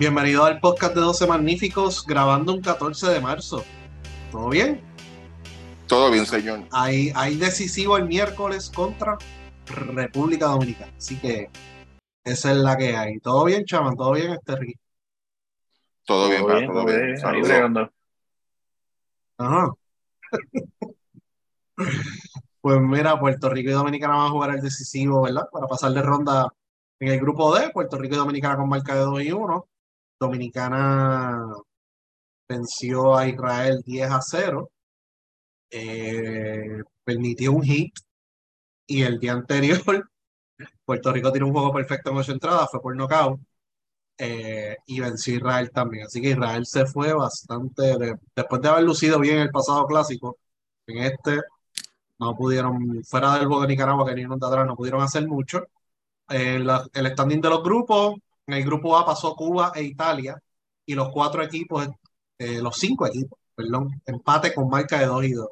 Bienvenido al podcast de 12 Magníficos, grabando un 14 de marzo. ¿Todo bien? Todo bien, señor. Hay, hay decisivo el miércoles contra República Dominicana. Así que esa es la que hay. ¿Todo bien, chaman? ¿Todo bien, este Ricky? Todo, bien, todo bien. Todo bien. Ahí Ajá. pues mira, Puerto Rico y Dominicana van a jugar el decisivo, ¿verdad? Para pasar de ronda en el grupo D, Puerto Rico y Dominicana con marca de 2 y 1. Dominicana venció a Israel 10 a 0. Eh, permitió un hit. Y el día anterior, Puerto Rico tiene un juego perfecto en ocho entradas, fue por nocaut. Eh, y venció Israel también. Así que Israel se fue bastante, después de haber lucido bien el pasado clásico, en este no pudieron, fuera del juego de Nicaragua que vinieron de atrás, no pudieron hacer mucho. el standing de los grupos, en el grupo A pasó Cuba e Italia y los cuatro equipos, eh, los cinco equipos, perdón, empate con marca de 2 y 2.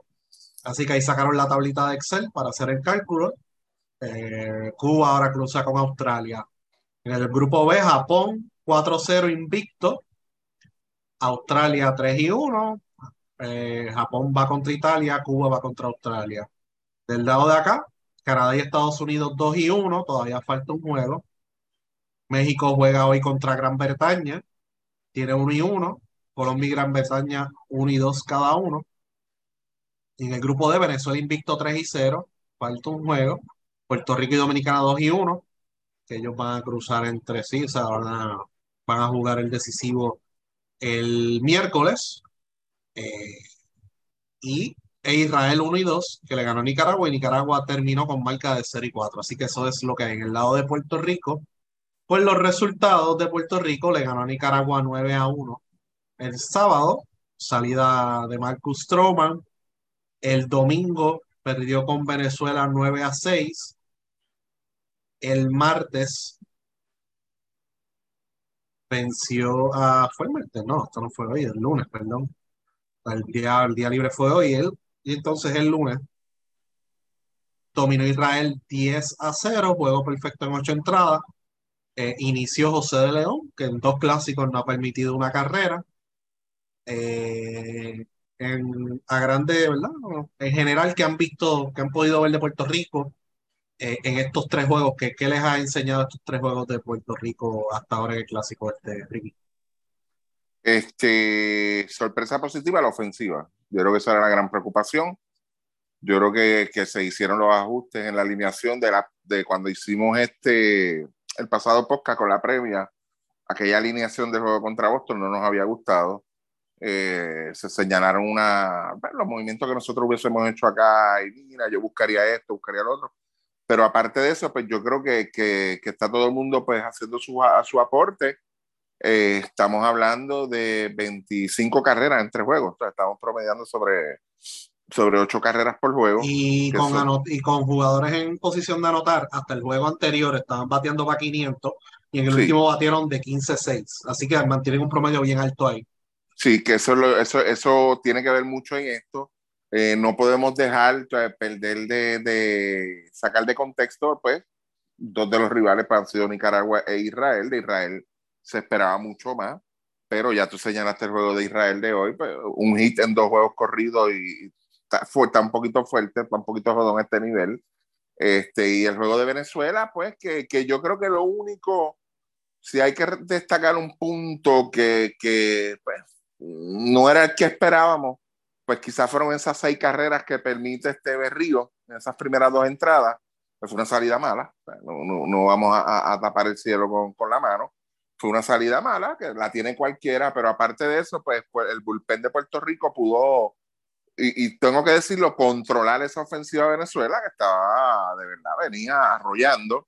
Así que ahí sacaron la tablita de Excel para hacer el cálculo. Eh, Cuba ahora cruza con Australia. En el grupo B, Japón 4-0 invicto. Australia 3 y 1. Eh, Japón va contra Italia, Cuba va contra Australia. Del lado de acá, Canadá y Estados Unidos 2 y 1, todavía falta un juego. México juega hoy contra Gran Bretaña, tiene 1 y 1. Colombia y Gran Bretaña 1 y 2 cada uno. Y en el grupo de Venezuela invicto 3 y 0, falta un juego. Puerto Rico y Dominicana 2 y 1, que ellos van a cruzar entre sí, o sea, van a, van a jugar el decisivo el miércoles. Eh, y e Israel 1 y 2, que le ganó Nicaragua, y Nicaragua terminó con marca de 0 y 4. Así que eso es lo que hay en el lado de Puerto Rico. Pues los resultados de Puerto Rico le ganó a Nicaragua 9 a 1 el sábado, salida de Marcus Stroman. El domingo perdió con Venezuela 9 a 6. El martes venció a. ¿Fue el martes? No, esto no fue hoy, el lunes, perdón. El día, el día libre fue hoy. Y entonces el lunes dominó Israel 10 a 0, juego perfecto en 8 entradas. Eh, inició José de León, que en dos clásicos no ha permitido una carrera. Eh, en, a grande, ¿verdad? En general, que han visto, que han podido ver de Puerto Rico eh, en estos tres juegos? ¿qué, ¿Qué les ha enseñado estos tres juegos de Puerto Rico hasta ahora en el clásico este, Ricky? Este, sorpresa positiva, la ofensiva. Yo creo que esa era la gran preocupación. Yo creo que, que se hicieron los ajustes en la alineación de, la, de cuando hicimos este el pasado podcast con la previa, aquella alineación de juego contra Boston no nos había gustado. Eh, se señalaron una, los movimientos que nosotros hubiésemos hecho acá, y mira, yo buscaría esto, buscaría lo otro. Pero aparte de eso, pues yo creo que, que, está todo el mundo pues haciendo su, su aporte. Eh, estamos hablando de 25 carreras entre juegos, estamos promediando sobre sobre ocho carreras por juego. Y con, y con jugadores en posición de anotar, hasta el juego anterior estaban bateando para 500 y en el último batieron de 15-6. Así que mantienen un promedio bien alto ahí. Sí, que eso, eso, eso tiene que ver mucho en esto. Eh, no podemos dejar perder de, de, sacar de contexto, pues, dos de los rivales han sido Nicaragua e Israel. De Israel se esperaba mucho más, pero ya tú señalaste el juego de Israel de hoy, pues, un hit en dos juegos corridos y está, un poquito fuerte, está un poquito jodón este nivel. Este, y el juego de Venezuela, pues que, que, yo creo que lo único, si hay que destacar un punto que, que pues, no era el que esperábamos, pues quizás fueron esas seis carreras que permite este Berrío esas primeras dos entradas, pues fue una salida mala, no, no, vamos a, a, tapar el cielo con, con, la mano, fue una salida mala, que la tiene cualquiera, pero aparte de eso, pues, pues el bullpen de Puerto Rico pudo y, tengo que decirlo, controlar esa ofensiva de Venezuela que estaba, de verdad, venía arrollando.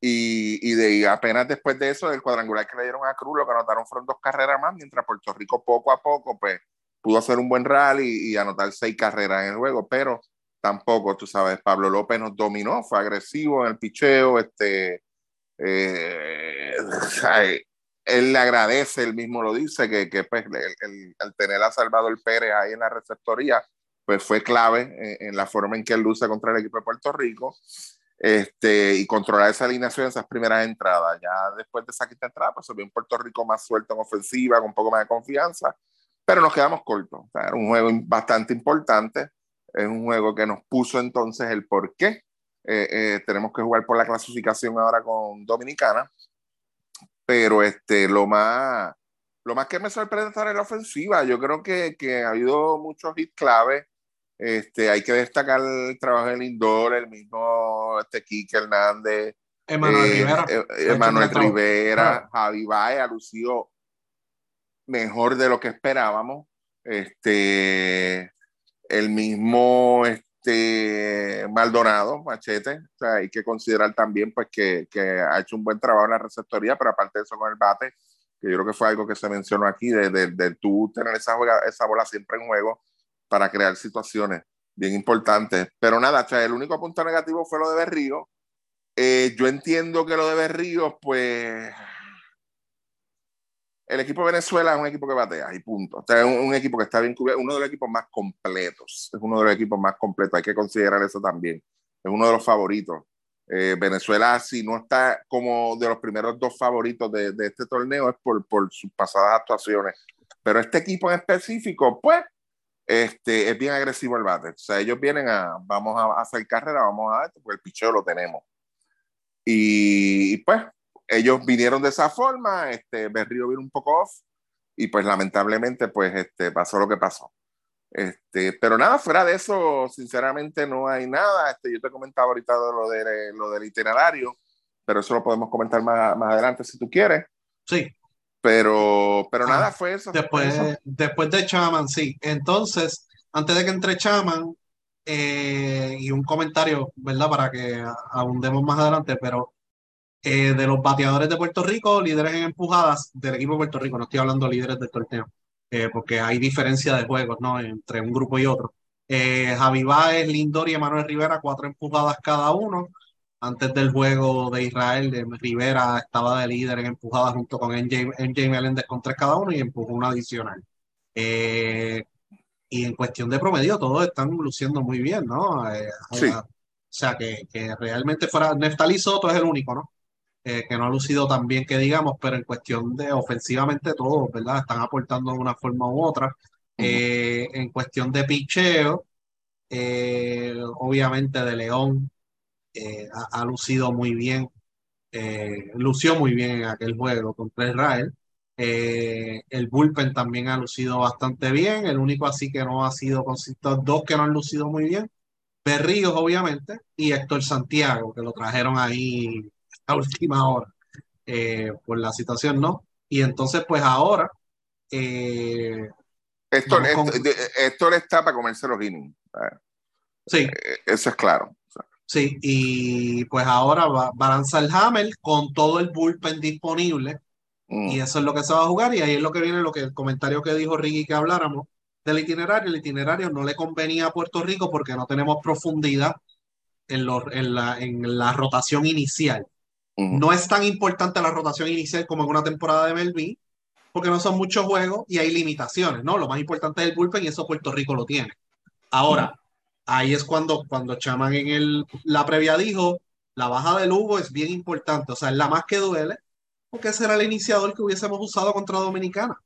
Y, y de apenas después de eso, del cuadrangular que le dieron a Cruz, lo que anotaron fueron dos carreras más, mientras Puerto Rico poco a poco, pues, pudo hacer un buen rally y, anotar seis carreras en el juego, pero tampoco, tú sabes, Pablo López nos dominó, fue agresivo en el picheo, este, eh, él le agradece, él mismo lo dice, que, que pues, el, el, tener a Salvador Pérez ahí en la receptoría, pues fue clave en, la forma en que él luce contra el equipo de Puerto Rico. este, y controlar esa alineación, esas primeras entradas. Ya después de esa quinta entrada, pues se vio un Puerto Rico más suelto en ofensiva, con un poco más de confianza, pero nos quedamos cortos. O era un juego bastante importante, es un juego que nos puso entonces el por qué eh, eh, tenemos que jugar por la clasificación ahora con Dominicana, pero este, lo más, lo más que me sorprende es la ofensiva. Yo creo que, que ha habido muchos hits clave este, hay que destacar el trabajo del Lindor, el mismo este, Kike Hernández, Emanuel eh, Rivera, eh, Rivera Javi Baez ha lucido mejor de lo que esperábamos. Este, el mismo este, Maldonado, Machete, o sea, hay que considerar también pues, que, que, ha hecho un buen trabajo en la receptoría, pero aparte de eso con el bate, que yo creo que fue algo que se mencionó aquí, de, de, de tú tener esa, esa bola siempre en juego para crear situaciones bien importantes. Pero nada, el único punto negativo fue lo de Berrío. Eh, yo entiendo que lo de Berrío, pues el equipo de Venezuela es un equipo que batea y punto. O sea, es un, equipo que está bien cubierto, uno de los equipos más completos. Es uno de los equipos más completos, hay que considerar eso también. Es uno de los favoritos. Eh, Venezuela, si no está como de los primeros dos favoritos de, este torneo, es por, por sus pasadas actuaciones. Pero este equipo en específico, pues, este, es bien agresivo el bate. O sea, ellos vienen a, vamos a hacer carrera, vamos a, porque el picheo lo tenemos. Y, pues, ellos vinieron de esa forma, este, Berrío vino un poco off, y pues lamentablemente, pues, este, pasó lo que pasó. Este, pero nada, fuera de eso, sinceramente no hay nada. Este, yo te comentaba ahorita lo, de, lo del itinerario, pero eso lo podemos comentar más, más adelante si tú quieres. Sí. Pero, pero nada, ah, fue eso. Después, después de Chaman, sí. Entonces, antes de que entre Chaman, eh, y un comentario, ¿verdad? Para que abundemos más adelante, pero eh, de los bateadores de Puerto Rico, líderes en empujadas del equipo de Puerto Rico, no estoy hablando de líderes del torneo, eh, porque hay diferencia de juegos, ¿no? Entre un grupo y otro. Javi Baez, Lindor y Emanuel Rivera, cuatro empujadas cada uno antes del juego de Israel, de Rivera estaba de líder en empujada junto con MJ, MJ Meléndez con tres cada uno y empujó una adicional. Eh, y en cuestión de promedio, todos están luciendo muy bien, ¿no? Eh, o sea, que, que, realmente fuera. Neftali Soto es el único, ¿no? Eh, que no ha lucido tan bien que digamos, pero en cuestión de ofensivamente, todos, ¿verdad? Están aportando de una forma u otra. en cuestión de picheo, obviamente de León eh, ha, lucido muy bien, eh, lució muy bien en aquel juego contra Israel. Eh, el bullpen también ha lucido bastante bien, el único así que no ha sido consistente, dos que no han lucido muy bien, Berríos obviamente, y Héctor Santiago, que lo trajeron ahí a última hora por la situación, ¿no? Y entonces pues ahora... Héctor, está para comerse los innings. Sí. Eso es claro. Sí, y pues ahora va, a lanzar Hammer con todo el bullpen disponible. Mm. Y eso es lo que se va a jugar. Y ahí es lo que viene lo que el comentario que dijo Ricky que habláramos del itinerario. El itinerario no le convenía a Puerto Rico porque no tenemos profundidad en, en, la, en la rotación inicial. No es tan importante la rotación inicial como en una temporada de Melvin, porque no son muchos juegos y hay limitaciones, ¿no? Lo más importante es el bullpen y eso Puerto Rico lo tiene. Ahora, ahí es cuando, cuando Chaman en el, la previa dijo, la baja de Lugo es bien importante, o sea, es la más que duele, porque ese era el iniciador que hubiésemos usado contra Dominicana.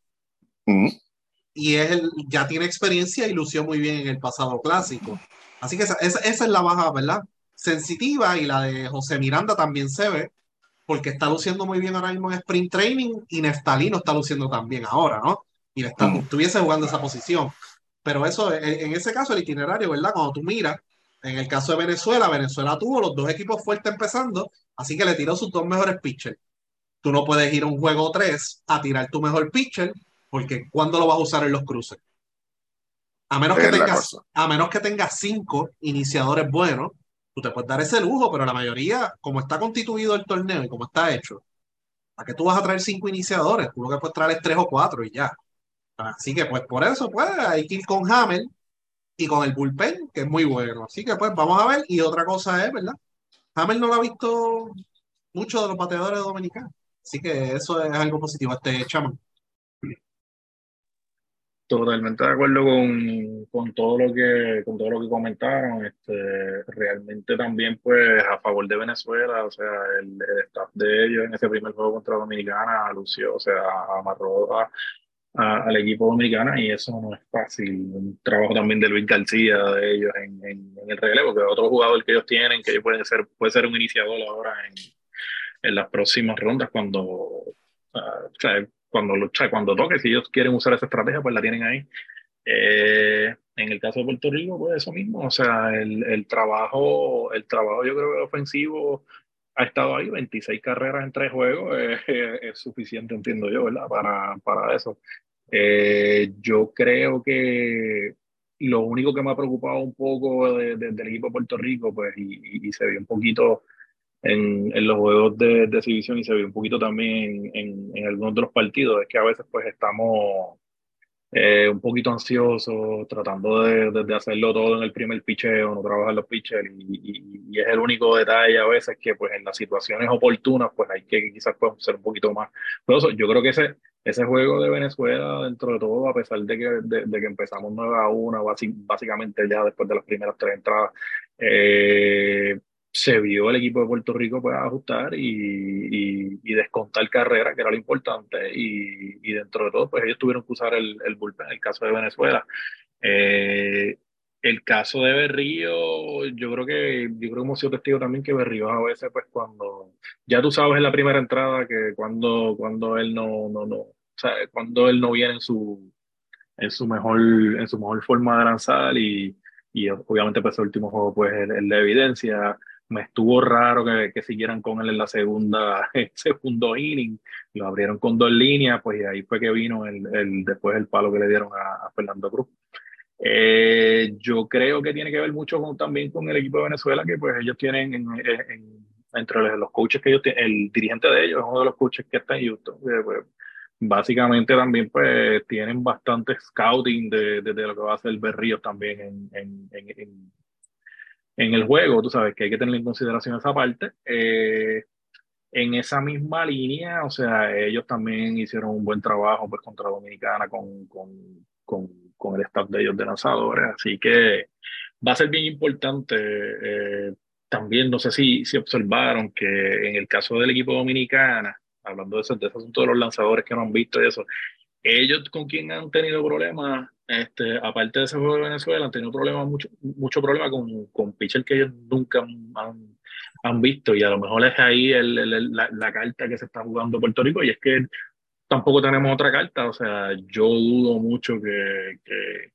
Y es ya tiene experiencia y lució muy bien en el pasado clásico. Así que esa, esa, es la baja, ¿verdad? Sensitiva y la de José Miranda también se ve, porque está luciendo muy bien ahora mismo en sprint training y Neftalino está luciendo también ahora, ¿no? Y le está, estuviese jugando esa posición. Pero eso, en, ese caso, el itinerario, ¿verdad? Cuando tú miras, en el caso de Venezuela, Venezuela tuvo los dos equipos fuertes empezando, así que le tiró sus dos mejores pitchers. Tú no puedes ir a un juego 3 a tirar tu mejor pitcher, porque ¿cuándo lo vas a usar en los cruces? A menos, que tengas, a menos que tengas cinco iniciadores buenos, tú te puedes dar ese lujo, pero la mayoría, como está constituido el torneo y como está hecho, ¿a qué tú vas a traer cinco iniciadores? Tú lo que puedes traer es tres o cuatro y ya. Así que pues por eso pues hay que ir con Hammer y con el bullpen, que es muy bueno. Así que pues vamos a ver. Y otra cosa es, ¿verdad? Hammer no lo ha visto mucho de los bateadores dominicanos. Así que eso es algo positivo, este Chaman. Totalmente de acuerdo con, con, todo lo que con todo lo que comentaron. Este, realmente también, pues, a favor de Venezuela, o sea, el, staff de ellos en ese primer juego contra Dominicana lució, o sea, amarró al equipo dominicana y eso no es fácil. Un trabajo también de Luis García de ellos en, en, el relevo, que otro jugador que ellos tienen, que puede ser, puede ser un iniciador ahora en, en las próximas rondas cuando, o sea, cuando, cuando toque, si ellos quieren usar esa estrategia, pues la tienen ahí. Eh, en el caso de Puerto Rico, pues eso mismo, o sea, el, el, trabajo, el trabajo yo creo que ofensivo ha estado ahí, 26 carreras en tres juegos, es suficiente, entiendo yo, ¿verdad? Para, para eso. Eh, yo creo que lo único que me ha preocupado un poco de, del equipo de Puerto Rico, pues, y, y se vio un poquito en, en los juegos de, de, exhibición y se vio un poquito también en, en, algunos de los partidos, es que a veces pues estamos eh, un poquito ansiosos, tratando de, de, hacerlo todo en el primer picheo, no trabajar los pitchers, y, y, es el único detalle a veces que pues en las situaciones oportunas pues hay que quizás pues, ser un poquito más Yo creo que ese, ese juego de Venezuela, dentro de todo, a pesar de que, de, que empezamos 9 a 1, básicamente ya después de las primeras tres entradas, eh, se vio el equipo de Puerto Rico pues, ajustar y, y, descontar carrera, que era lo importante, y, y, dentro de todo, pues ellos tuvieron que usar el, el bullpen, el caso de Venezuela. Eh, el caso de Berrío, yo creo que yo creo que hemos sido testigos también que Berrío a veces, pues cuando, ya tú sabes en la primera entrada que cuando, cuando él no, no, no, o cuando él no viene en su, en su mejor, en su mejor forma de lanzar y, y obviamente pues el último juego pues el, de evidencia me estuvo raro que, que, siguieran con él en la segunda, el segundo inning, lo abrieron con dos líneas, pues y ahí fue que vino el, el después el palo que le dieron a, Fernando Cruz. Eh, yo creo que tiene que ver mucho con, también con el equipo de Venezuela, que pues ellos tienen en, en, entre los coaches que ellos tienen, el dirigente de ellos es uno de los coaches que está en Houston, pues, básicamente también pues tienen bastante scouting de, de, de, lo que va a hacer Berrío también en, en el juego, tú sabes que hay que tener en consideración esa parte. Eh, en esa misma línea, o sea, ellos también hicieron un buen trabajo pues contra Dominicana con, con, con, con el staff de ellos de lanzadores, así que va a ser bien importante. Eh, también no sé si, si observaron que en el caso del equipo dominicana, hablando de ese, de ese asunto de los lanzadores que no han visto y eso, ellos con quien han tenido problemas este, aparte de ese juego de Venezuela, han tenido problemas, mucho, mucho problema con, con pitchers que ellos nunca han, han, visto. Y a lo mejor es ahí el, la, carta que se está jugando Puerto Rico. Y es que tampoco tenemos otra carta, o sea, yo dudo mucho que, que,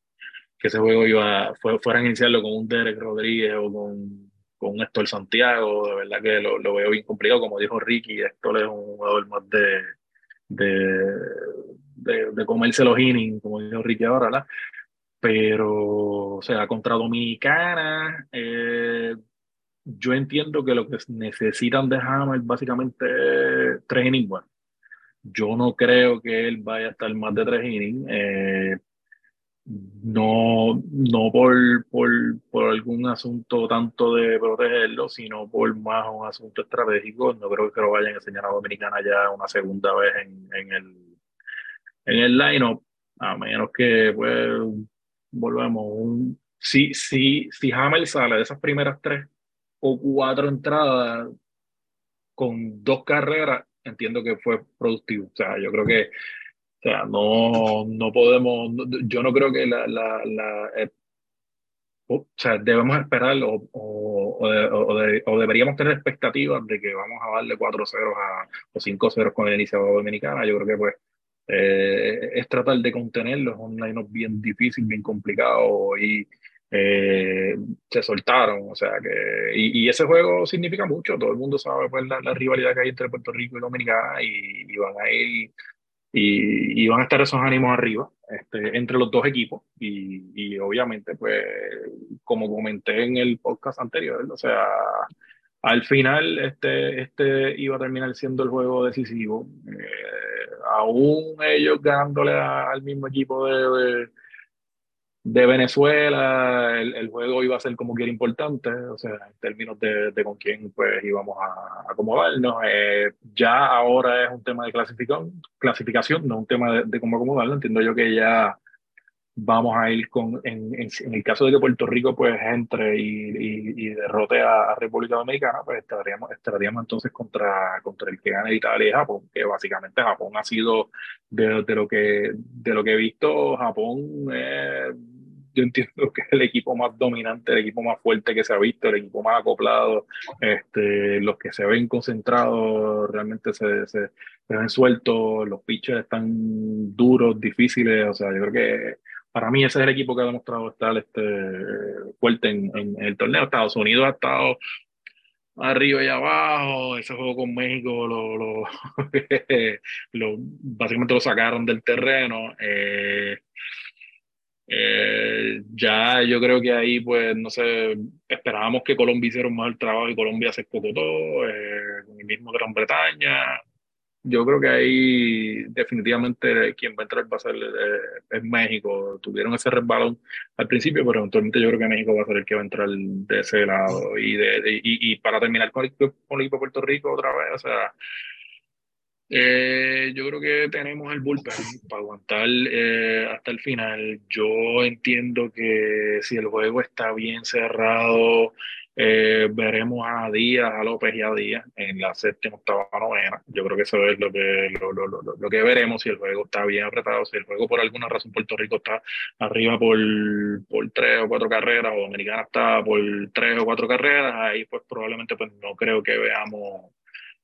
ese juego iba, fue, fueran a iniciarlo con un Derek Rodríguez o con, con Héctor Santiago, de verdad que lo, lo, veo bien complicado, como dijo Ricky, Héctor es un jugador más de, de de, de comerse los innings, como dijo Ricky ahora, ¿verdad? Pero, o sea, contra Dominicana, eh, yo entiendo que lo que necesitan de Hammer básicamente es tres innings. Bueno, yo no creo que él vaya a estar más de tres innings. Eh, no, no por, por, por, algún asunto tanto de protegerlo, sino por más un asunto estratégico. No creo que lo vayan a enseñar a Dominicana ya una segunda vez en, en el en el line-up, a menos que pues volvemos. Un, si, si, si Hamel sale de esas primeras tres o cuatro entradas con dos carreras, entiendo que fue productivo. O sea, yo creo que o sea, no, no podemos, yo no creo que la, la, la eh, o sea, debemos esperar o, o, o, deberíamos tener expectativas de que vamos a darle 4-0 o 5-0 con el iniciador dominicana. Yo creo que pues eh, es tratar de contenerlos, es un line bien difícil, bien complicado y eh, se soltaron, o sea que, y, ese juego significa mucho, todo el mundo sabe pues la, rivalidad que hay entre Puerto Rico y Dominicana y, van a ir y, y, van a estar esos ánimos arriba este, entre los dos equipos y, y, obviamente pues como comenté en el podcast anterior, o sea, al final este, este iba a terminar siendo el juego decisivo. Eh, aún ellos ganándole al mismo equipo de, de, Venezuela, el, juego iba a ser como que era importante, o sea, en términos de, de con quién pues íbamos a, acomodarnos. Eh, ya ahora es un tema de clasificación, clasificación no un tema de, cómo acomodarlo. Entiendo yo que ya vamos a ir con, en, en, el caso de que Puerto Rico pues entre y, y, derrote a, República Dominicana, pues estaríamos, estaríamos entonces contra, contra el que gane Italia y Japón, que básicamente Japón ha sido, de, de lo, que, de lo que he visto, Japón eh, yo entiendo que es el equipo más dominante, el equipo más fuerte que se ha visto, el equipo más acoplado, este, los que se ven concentrados realmente se, se, ven sueltos, los pitchers están duros, difíciles, o sea, yo creo que para mí ese es el equipo que ha demostrado estar este, fuerte en, el torneo. Estados Unidos ha estado arriba y abajo, ese juego con México lo, básicamente lo sacaron del terreno. Eh, eh, ya yo creo que ahí, pues, no sé, esperábamos que Colombia hiciera un mejor trabajo y Colombia se todo, eh, el mismo Gran Bretaña. Yo creo que ahí definitivamente quien va a entrar va a ser eh, es México. Tuvieron ese resbalón al principio, pero eventualmente yo creo que México va a ser el que va a entrar de ese lado. Y, de, y, y, para terminar con el, con equipo de Puerto Rico otra vez, o sea, eh, yo creo que tenemos el bullpen para aguantar eh, hasta el final. Yo entiendo que si el juego está bien cerrado, eh, veremos a Díaz, a López y a Díaz en la séptima, octava, novena. Yo creo que eso es lo que, lo, lo, lo, lo, que veremos si el juego está bien apretado, si el juego por alguna razón Puerto Rico está arriba por, por tres o cuatro carreras o Dominicana está por tres o cuatro carreras, ahí pues probablemente pues no creo que veamos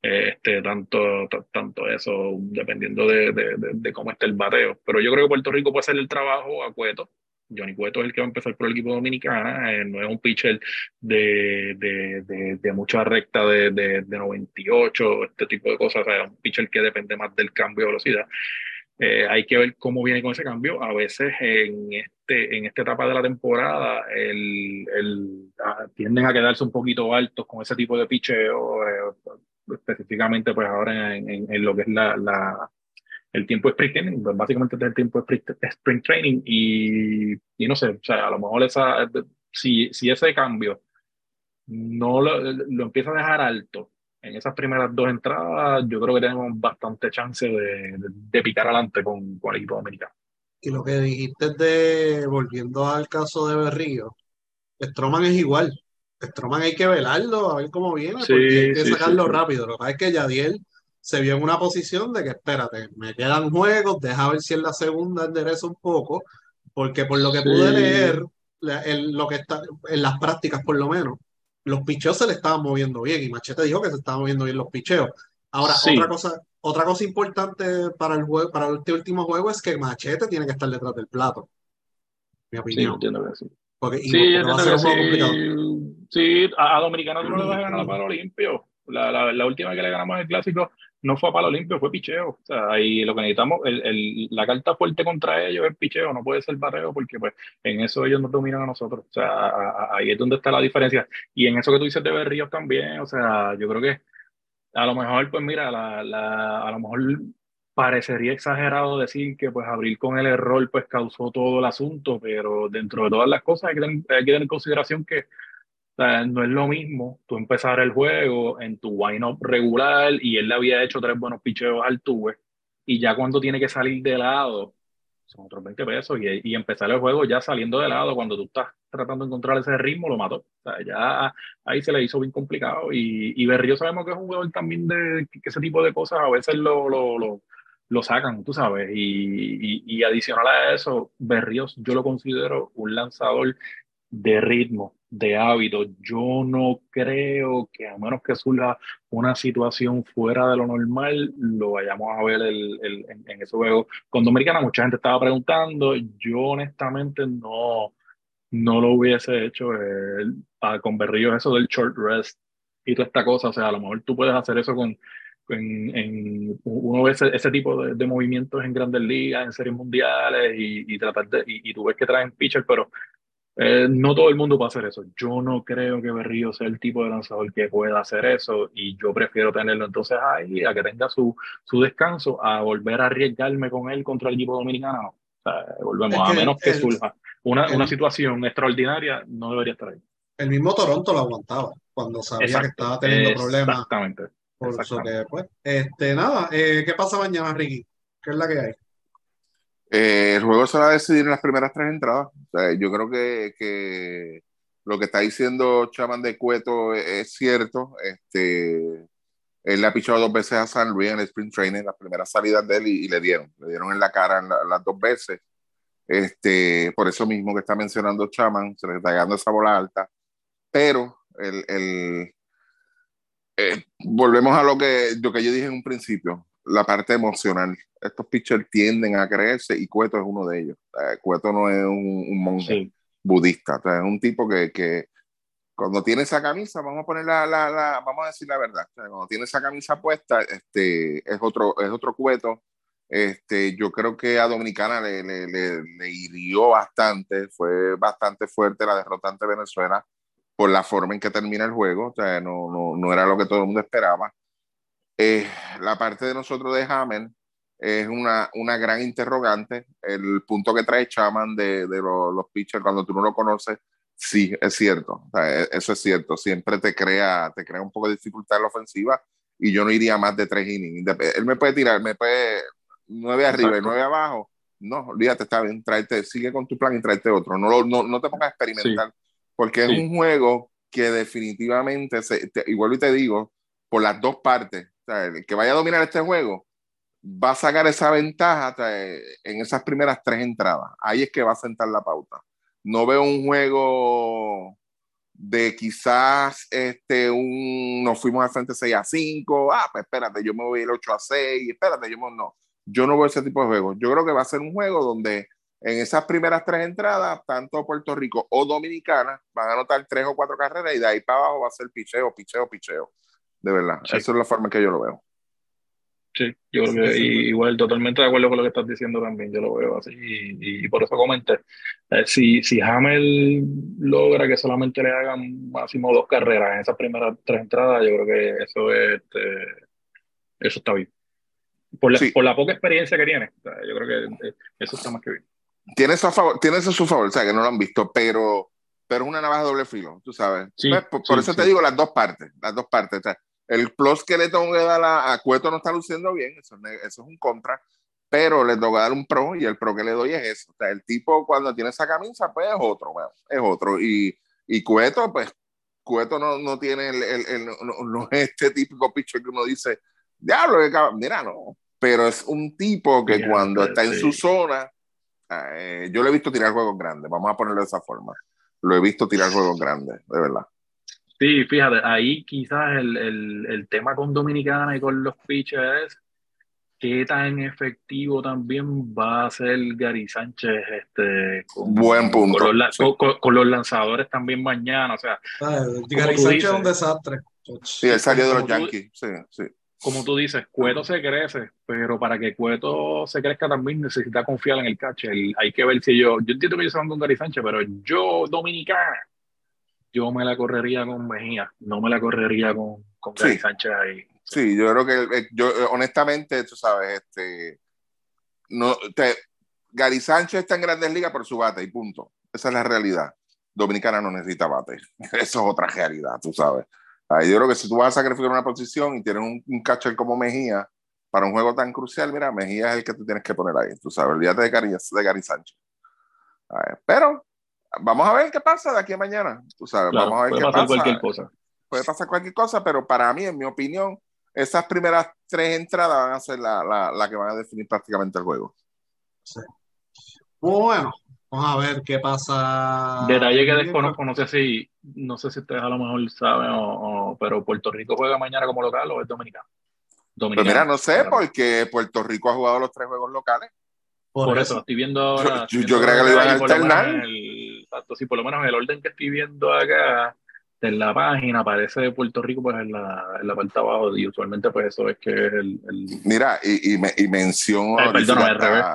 este, tanto, tanto eso, dependiendo de, de, de, cómo esté el bateo. Pero yo creo que Puerto Rico puede hacer el trabajo a Cueto. Johnny Cueto es el que va a empezar por el equipo dominicano, eh, no es un pitcher de, de, de, mucha recta de, de, 98, este tipo de cosas, es un pitcher que depende más del cambio de velocidad. Eh, hay que ver cómo viene con ese cambio. A veces en, este, en esta etapa de la temporada el, el, ah, tienden a quedarse un poquito altos con ese tipo de picheo. Eh, específicamente pues ahora en, en, lo que es la, la, el tiempo de sprint training, pues básicamente es el tiempo de sprint, training y, y, no sé, o sea, a lo mejor esa, si, si ese cambio no lo, lo empieza a dejar alto en esas primeras dos entradas, yo creo que tenemos bastante chance de, de, picar adelante con, con, el equipo dominicano. Y lo que dijiste de, volviendo al caso de Berrío, Stroman es igual. Stroman hay que velarlo, a ver cómo viene, porque hay que sacarlo rápido. Lo que pasa es que Yadiel se vio en una posición de que, espérate, me quedan juegos, deja ver si en la segunda endereza un poco, porque por lo que pude leer, en, lo que está, en las prácticas por lo menos, los picheos se le estaban moviendo bien y Machete dijo que se estaban moviendo bien los picheos. Ahora, otra cosa, otra cosa importante para el juego, para este último juego es que Machete tiene que estar detrás del plato. Mi opinión. que sí. Porque, sí, va a ser un juego complicado. Sí, a, Dominicana tú no le vas a ganar a Palo Limpio. La, la, la, última que le ganamos el clásico no fue a Palo Limpio, fue picheo. O sea, ahí lo que necesitamos, el, el, la carta fuerte contra ellos es picheo, no puede ser barreo porque pues en eso ellos nos dominan a nosotros. O sea, ahí es donde está la diferencia. Y en eso que tú dices de Berríos también, o sea, yo creo que a lo mejor, pues mira, la, la, a lo mejor parecería exagerado decir que pues abrir con el error pues causó todo el asunto, pero dentro de todas las cosas hay que hay que tener en consideración que no es lo mismo tú empezar el juego en tu line-up regular y él le había hecho tres buenos picheos al tuve y ya cuando tiene que salir de lado son otros 20 pesos y, y, empezar el juego ya saliendo de lado cuando tú estás tratando de encontrar ese ritmo lo mató. O sea, ya ahí se le hizo bien complicado y, y Berrío sabemos que es un jugador también de que ese tipo de cosas a veces lo, lo, lo, sacan, tú sabes, y, y, y adicional a eso, Berríos yo lo considero un lanzador de ritmo, de hábito. Yo no creo que a menos que surja una situación fuera de lo normal, lo vayamos a ver el, el, en, ese juego con Dominicana. Mucha gente estaba preguntando, yo honestamente no, no lo hubiese hecho eh, con Berríos eso del short rest y toda esta cosa. O sea, a lo mejor tú puedes hacer eso con, en, uno ve ese, tipo de, movimientos en grandes ligas, en series mundiales y, y tratar de, y, y, tú ves que traen pitcher, pero eh, no todo el mundo puede hacer eso. Yo no creo que Berrío sea el tipo de lanzador que pueda hacer eso y yo prefiero tenerlo entonces ahí a que tenga su, su descanso, a volver a arriesgarme con él contra el equipo dominicano. O sea, volvemos, a menos que surja una, una situación extraordinaria, no debería estar ahí. El mismo Toronto lo aguantaba cuando sabía que estaba teniendo problemas. Exactamente. Por eso que, pues, este, nada, eh, ¿qué pasa mañana, Ricky? ¿Qué es la que hay? Eh, el juego se va a decidir en las primeras tres entradas. yo creo que, que, lo que está diciendo Chaman de Cueto es, cierto. Este, él le ha pichado dos veces a San Luis en el sprint training, las primeras salidas de él, y, le dieron. Le dieron en la cara las dos veces. Este, por eso mismo que está mencionando Chaman, se le está llegando esa bola alta. Pero el, el eh, volvemos a lo que, lo que yo dije en un principio, la parte emocional. Estos pitchers tienden a creerse y Cueto es uno de ellos. Cueto no es un, monje budista, es un tipo que, que, cuando tiene esa camisa, vamos a poner la, la, la vamos a decir la verdad, cuando tiene esa camisa puesta, este, es otro, es otro Cueto. Este, yo creo que a Dominicana le, le, le, hirió bastante, fue bastante fuerte la derrota ante Venezuela por la forma en que termina el juego, o sea, no, no, no era lo que todo el mundo esperaba. Eh, la parte de nosotros de Hammer es una, una gran interrogante. El punto que trae Chaman de, de los, pitchers cuando tú no lo conoces, sí, es cierto. E, eso es cierto. Siempre te crea, te crea un poco de dificultad en la ofensiva y yo no iría más de tres innings. Él me puede tirar, me puede nueve arriba y nueve abajo. No, olvídate, está bien, tráete, sigue con tu plan y tráete otro. No, no, no te pongas a experimentar, porque es un juego que definitivamente, se, igual y te digo, por las dos partes, el que vaya a dominar este juego va a sacar esa ventaja en esas primeras tres entradas. Ahí es que va a sentar la pauta. No veo un juego de quizás este, un, nos fuimos al frente 6 a 5, ah, pues espérate, yo me voy el 8 a 6, espérate, yo no. Yo no veo ese tipo de juegos. Yo creo que va a ser un juego donde en esas primeras tres entradas, tanto Puerto Rico o Dominicana van a anotar tres o cuatro carreras y de ahí para abajo va a ser picheo, picheo, picheo de verdad. Esa es la forma que yo lo veo. Sí, yo creo que igual totalmente de acuerdo con lo que estás diciendo también, yo lo veo así y, por eso comenté, eh, si, si Hamel logra que solamente le hagan máximo dos carreras en esas primeras tres entradas, yo creo que eso es, este, eso está bien. Por la, por la poca experiencia que tiene, yo creo que eh, eso está más que bien. Tiene eso a favor, tiene eso a su favor, o sea, que no lo han visto, pero pero es una navaja de doble filo, tú sabes. Pues, por, eso te digo las dos partes, las dos partes. El plus que le tengo que dar a, Cueto no está luciendo bien, eso, eso, es un contra, pero le tengo que dar un pro y el pro que le doy es eso. O sea, el tipo cuando tiene esa camisa, pues es otro, es otro. Y, y Cueto, pues, Cueto no, no tiene el, el, no, es este típico picho que uno dice, diablo, mira, no. Pero es un tipo que cuando está en su zona, eh, yo le he visto tirar juegos grandes, vamos a ponerlo de esa forma lo he visto tirar juegos grandes, de verdad. Sí, fíjate, ahí quizás el, el, el tema con Dominicana y con los pitchers qué tan efectivo también va a ser Gary Sánchez este, con, Buen punto. Con los, lanzadores también mañana. O sea, ah, Gary Sánchez es un desastre. Sí, él salió de los Yankees. Sí, sí como tú dices, Cueto se crece, pero para que Cueto se crezca también necesita confiar en el catcher. Hay que ver si yo, yo entiendo que ellos se van con Gary Sánchez, pero yo, dominicana, yo me la correría con Mejía, no me la correría con, con Gary Sánchez ahí. Sí, yo creo que, eh, yo eh, honestamente, tú sabes, este, no, te, Gary Sánchez está en Grandes Ligas por su bate y punto. Esa es la realidad. Dominicana no necesita bate. Eso es otra realidad, tú sabes yo creo que si tú vas a sacrificar una posición y tienes un, catcher como Mejía para un juego tan crucial, mira, Mejía es el que tú tienes que poner ahí, tú sabes, olvídate de Gary, de Gary Sánchez. pero vamos a ver qué pasa de aquí a mañana, tú sabes, vamos a ver puede qué pasar pasa. cualquier cosa. Puede pasar cualquier cosa, pero para mí, en mi opinión, esas primeras tres entradas van a ser la, la, la que van a definir prácticamente el juego. Sí. Bueno, Vamos a ver qué pasa. Detalle que desconozco, no sé si, no sé si ustedes a lo mejor saben, o, pero Puerto Rico juega mañana como local o es dominicano. Pues mira, no sé, porque Puerto Rico ha jugado los tres juegos locales. Por, eso. estoy viendo ahora. Yo, creo que lo iban a alternar. Exacto, sí, por lo menos el orden que estoy viendo acá en la página aparece Puerto Rico pues en la, en la parte abajo y usualmente pues eso es que es el, mira y, y, me, y mención al revés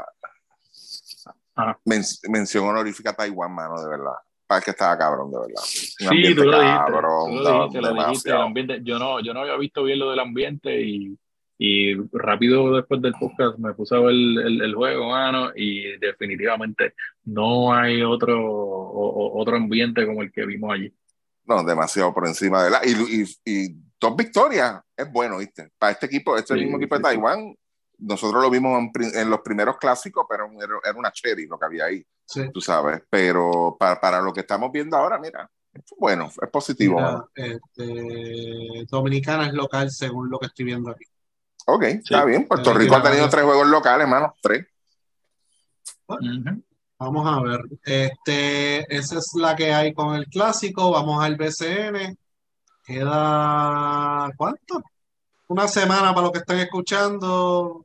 mención honorífica a Taiwán, mano, de verdad. Para que estaba cabrón, de verdad. sí, tú lo dijiste. lo dijiste, el ambiente. Yo no, yo no había visto bien lo del ambiente y, y rápido después del podcast me puse a ver el, el, juego, mano, y definitivamente no hay otro, otro ambiente como el que vimos allí. No, demasiado por encima de la. Y, y, y dos victorias es bueno, ¿viste? Para este equipo, este mismo equipo de Taiwán, nosotros lo vimos en, en los primeros clásicos, pero era, era, una cherry lo que había ahí, Sí. tú sabes. Pero para, para, lo que estamos viendo ahora, mira, bueno, es positivo. Mira, este, Dominicana es local según lo que estoy viendo aquí. Ok, sí. está bien. Puerto Rico ha tenido tres juegos locales, hermano, tres. Bueno, uh -huh. Vamos a ver. Este, esa es la que hay con el clásico. Vamos al BCN. Queda ¿cuánto? Una semana para los que están escuchando.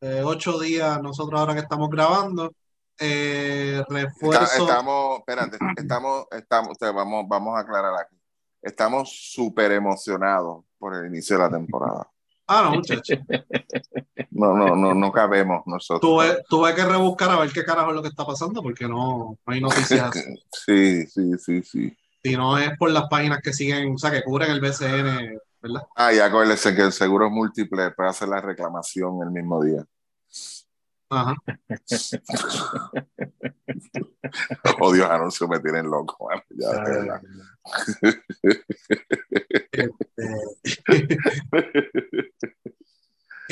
Eh, ocho días nosotros ahora que estamos grabando. Eh, refuerzo. Está, estamos, espérate, estamos, estamos, vamos, vamos a aclarar aquí. Estamos súper emocionados por el inicio de la temporada. Ah, no, muchachos. No, no, no, no cabemos nosotros. Tuve, tuve, que rebuscar a ver qué carajo es lo que está pasando porque no, no hay noticias. sí, sí, sí, sí. Si no es por las páginas que siguen, o sea, que cubren el BCN, ¿verdad? Ah, y acuérdense que el seguro múltiple puede hacer la reclamación el mismo día. Ajá. Odios anuncios me tienen loco, man. Ya, verdad.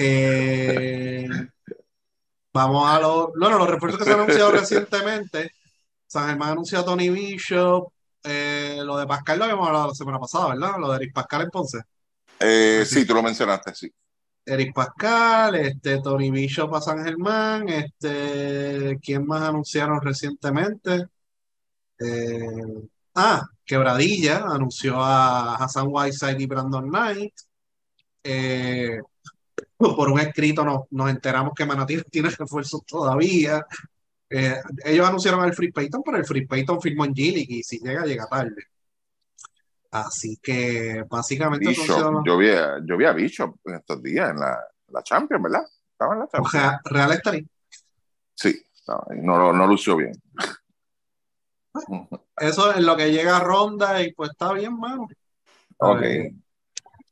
Eh, vamos a los, bueno, los refuerzos que se han anunciado recientemente. San Germán ha anunciado a Tony Bishop. Eh, lo de Pascal lo habíamos hablado la semana pasada, ¿verdad? Lo de Eric Pascal en Ponce. Eh, sí, tú lo mencionaste, sí. Eric Pascal, este, Tony Bishop a San Germán, este, ¿quién más anunciaron recientemente? Eh, ah, Quebradilla anunció a Hassan Whiteside y Brandon Knight. Eh, por un escrito nos, nos, enteramos que Manatí tiene refuerzos todavía. Eh, ellos anunciaron al Free Payton, pero el Free Payton firmó en Gillick y si llega, llega tarde. Así que básicamente. Bishop, yo, vi a, yo vi a Bishop en estos días en la, la Champions, ¿verdad? Estaba en la Champions. O sea, Real estaría. Sí, no, no lució bien. Eso es lo que llega a ronda y pues está bien, mano. Ok. Ver.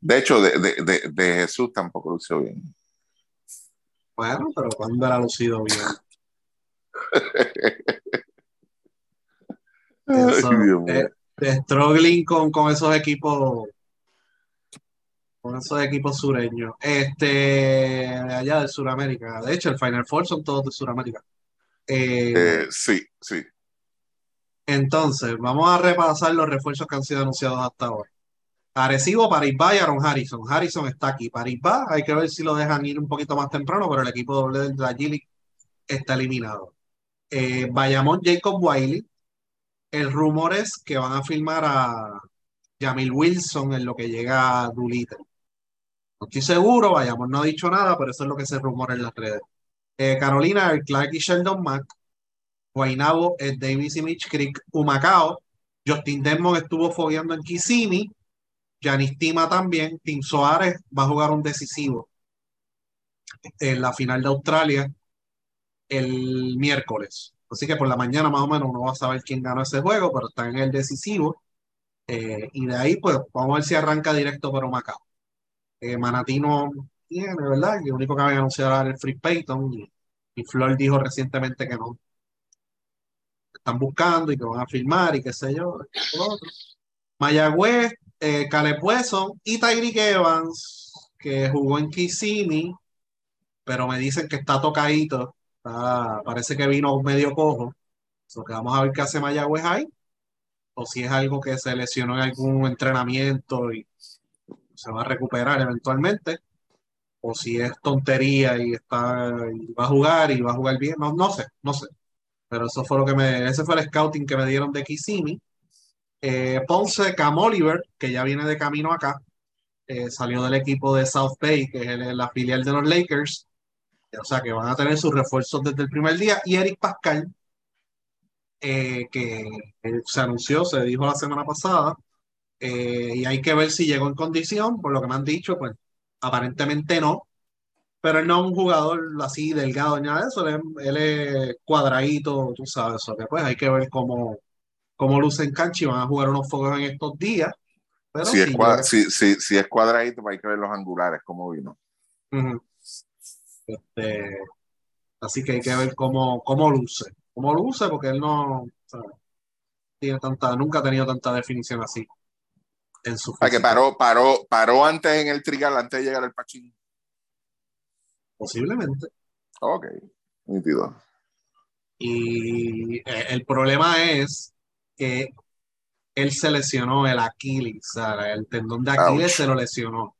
De hecho, de, de, de, de, Jesús tampoco lució bien. Bueno, pero ¿cuándo era lucido bien? Eso, Ay, mío. Eh, struggling con, con esos equipos con esos equipos sureños este de allá de Sudamérica de hecho el Final Four son todos de Sudamérica eh, eh, sí, sí entonces vamos a repasar los refuerzos que han sido anunciados hasta ahora Arecibo, Paribá y Aaron Harrison Harrison está aquí, Paribá hay que ver si lo dejan ir un poquito más temprano pero el equipo doble de la está eliminado eh, Bayamón, Jacob Wiley el rumor es que van a firmar a Jamil Wilson en lo que llega a Doolittle. No estoy seguro, vayamos, no ha dicho nada, pero eso es lo que se rumora en las redes. Eh, Carolina, el Clark y Sheldon Mack. Guaynabo, el Davis y Mitch Creek. Humacao, Justin Desmond estuvo fogueando en Kissimmee. Yanis Tima también. Tim Soares va a jugar un decisivo en la final de Australia el miércoles. Así que por la mañana más o menos uno va a saber quién ganó ese juego, pero está en el decisivo. Eh, y de ahí, pues, vamos a ver si arranca directo para Macao. Eh, Manatí no tiene, ¿verdad? Y lo único que había anunciado era el Free Payton. Y, y, Flor dijo recientemente que no. Están buscando y que van a firmar y qué sé yo. Mayagüez, eh, y Tyreek Evans, que jugó en Kissimmee, pero me dicen que está tocadito parece que vino medio cojo. So que vamos a ver qué hace Mayagüez ahí. O si es algo que se lesionó en algún entrenamiento y se va a recuperar eventualmente. O si es tontería y está va a jugar y va a jugar bien. No, no sé, no sé. Pero eso fue lo que me. Ese fue el scouting que me dieron de Kissimmee. Eh, Ponce Cam Oliver, que ya viene de camino acá. Eh, salió del equipo de South Bay, que es la filial de los Lakers. O sea, que van a tener sus refuerzos desde el primer día. Y Eric Pascal, eh, que eh, se anunció, se dijo la semana pasada, y hay que ver si llegó en condición, por lo que me han dicho, pues aparentemente no. Pero él no es un jugador así delgado ni nada de eso, él, él es cuadradito, tú sabes, eso que pues hay que ver cómo, cómo luce en cancha y van a jugar unos fuegos en estos días. Pero si, es cuadra, si, si, si, es cuadradito, pues hay que ver los angulares, cómo vino. Uh -huh. Este, así que hay que ver cómo, cómo luce. Cómo luce, porque él no tiene tanta, nunca ha tenido tanta definición así. En su que paró, paró, paró antes en el trigal, antes de llegar al Pachín. Posiblemente. Ok, nítido. Y eh, el problema es que él se lesionó el Aquiles, el tendón de Aquiles se lo lesionó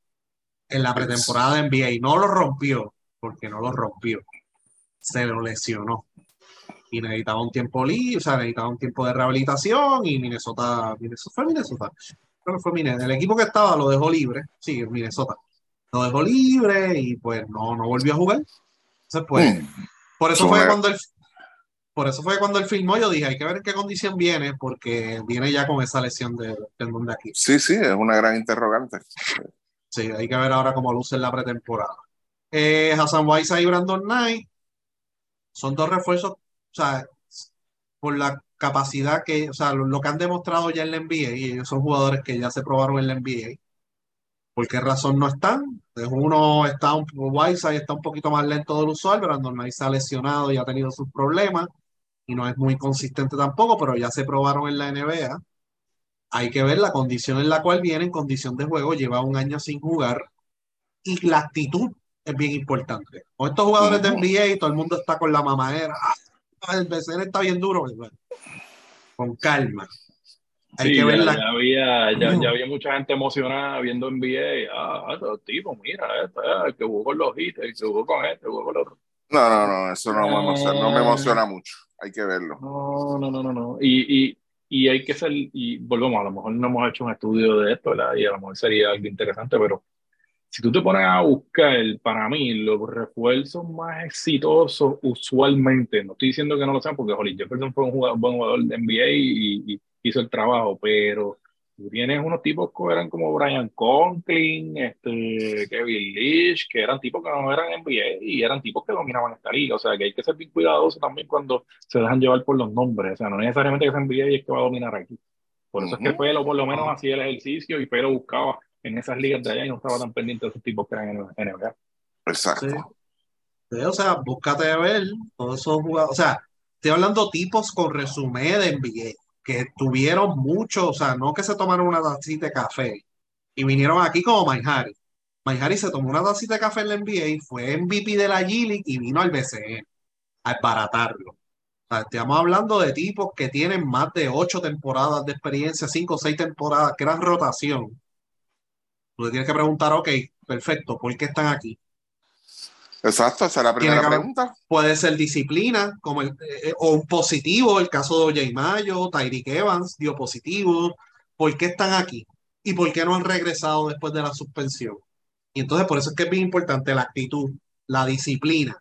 en la pretemporada de NBA y no lo rompió, porque no lo rompió, se lo lesionó. Y necesitaba un tiempo libre, o sea, necesitaba un tiempo de rehabilitación y Minnesota, Minnesota fue Minnesota, que fue Minnesota, el equipo que estaba lo dejó libre, sí, Minnesota, lo dejó libre y pues no, no volvió a jugar. Entonces, pues, mm. por eso fue cuando él, por eso fue cuando él filmó, yo dije, hay que ver en qué condición viene, porque viene ya con esa lesión de tendón de aquí. Sí, sí, es una gran interrogante. Sí, hay que ver ahora cómo luce en la pretemporada. Eh, Hassan Weiss y Brandon Knight son dos refuerzos, o sea, por la capacidad que, o sea, lo, que han demostrado ya en la NBA, y ellos son jugadores que ya se probaron en la NBA. ¿Por qué razón no están? Uno está un Whiteside está un poquito más lento del usual, Brandon Knight se ha lesionado y ha tenido sus problemas y no es muy consistente tampoco, pero ya se probaron en la NBA. Hay que ver la condición en la cual viene, en condición de juego, lleva un año sin jugar y la actitud es bien importante. Con estos jugadores de NBA, todo el mundo está con la mamadera. Ah, el BCN está bien duro. Pues, con calma. Hay que verla. Ya, había, ya, había mucha gente emocionada viendo NBA. Ah, estos tipos, mira, este, el que jugó con los hits, el que jugó con este, jugó con los otro. No, no, no, eso no, me emociona, no me emociona mucho. Hay que verlo. No, no, no, no. no. Y, y, y hay que ser, y volvemos, a lo mejor no hemos hecho un estudio de esto, ¿verdad? Y a lo mejor sería algo interesante, pero si tú te pones a buscar, para mí, los refuerzos más exitosos usualmente, no estoy diciendo que no lo sean, porque Holly Jefferson fue un, jugador, buen jugador de NBA y, y, hizo el trabajo, pero tienes unos tipos que eran como Brian Conklin, este, Kevin Leach, que eran tipos que no eran NBA y eran tipos que dominaban esta liga. O sea, que hay que ser bien cuidadoso también cuando se dejan llevar por los nombres. O sea, no necesariamente que sea NBA y es que va a dominar aquí. Por eso es que Pelo por lo menos hacía el ejercicio y Pelo buscaba en esas ligas de allá y no estaba tan pendiente de esos tipos que eran en NBA. Exacto. o sea, búscate ver todos esos jugadores. O sea, estoy hablando tipos con resumen de NBA que tuvieron mucho, o sea, no que se tomaron una tacita de café y vinieron aquí como Mike Harry. se tomó una tacita de café en la NBA, fue MVP de la G y vino al BCN a baratarlo. O sea, estamos hablando de tipos que tienen más de ocho temporadas de experiencia, cinco o seis temporadas, eran rotación. Tú le tienes que preguntar, ok, perfecto, ¿por qué están aquí? Exacto, esa es la primera pregunta. Puede ser disciplina, como el, eh, o un positivo, el caso de O.J. Mayo, Tyreek Evans dio positivo. ¿Por qué están aquí? ¿Y por qué no han regresado después de la suspensión? Y entonces por eso es que es bien importante la actitud, la disciplina.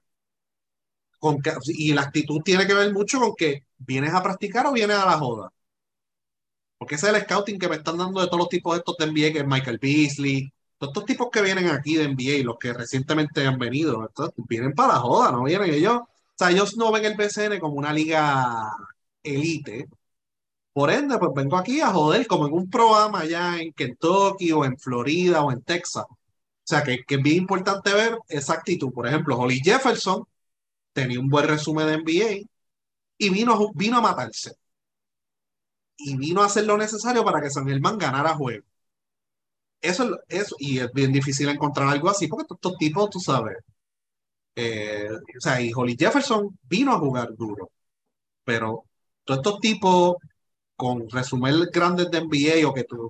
Con y la actitud tiene que ver mucho con que vienes a practicar o vienes a la joda. Porque ese es el scouting que me están dando de todos los tipos de estos de NBA, que es Michael Beasley, todos estos tipos que vienen aquí de NBA, los que recientemente han venido, vienen para la joda, no vienen ellos. O sea, ellos no ven el BCN como una liga elite. Por ende, pues vengo aquí a joder, como en un programa allá en Kentucky o en Florida o en Texas. O sea, que, que es bien importante ver esa actitud. Por ejemplo, Holly Jefferson tenía un buen resumen de NBA y vino, vino a matarse. Y vino a hacer lo necesario para que San Germán ganara juego eso, eso, y es bien difícil encontrar algo así, porque estos tipos, tú sabes, eh, o sea, y Holly Jefferson vino a jugar duro, pero todos estos tipos con resumen grandes de NBA o que, tú,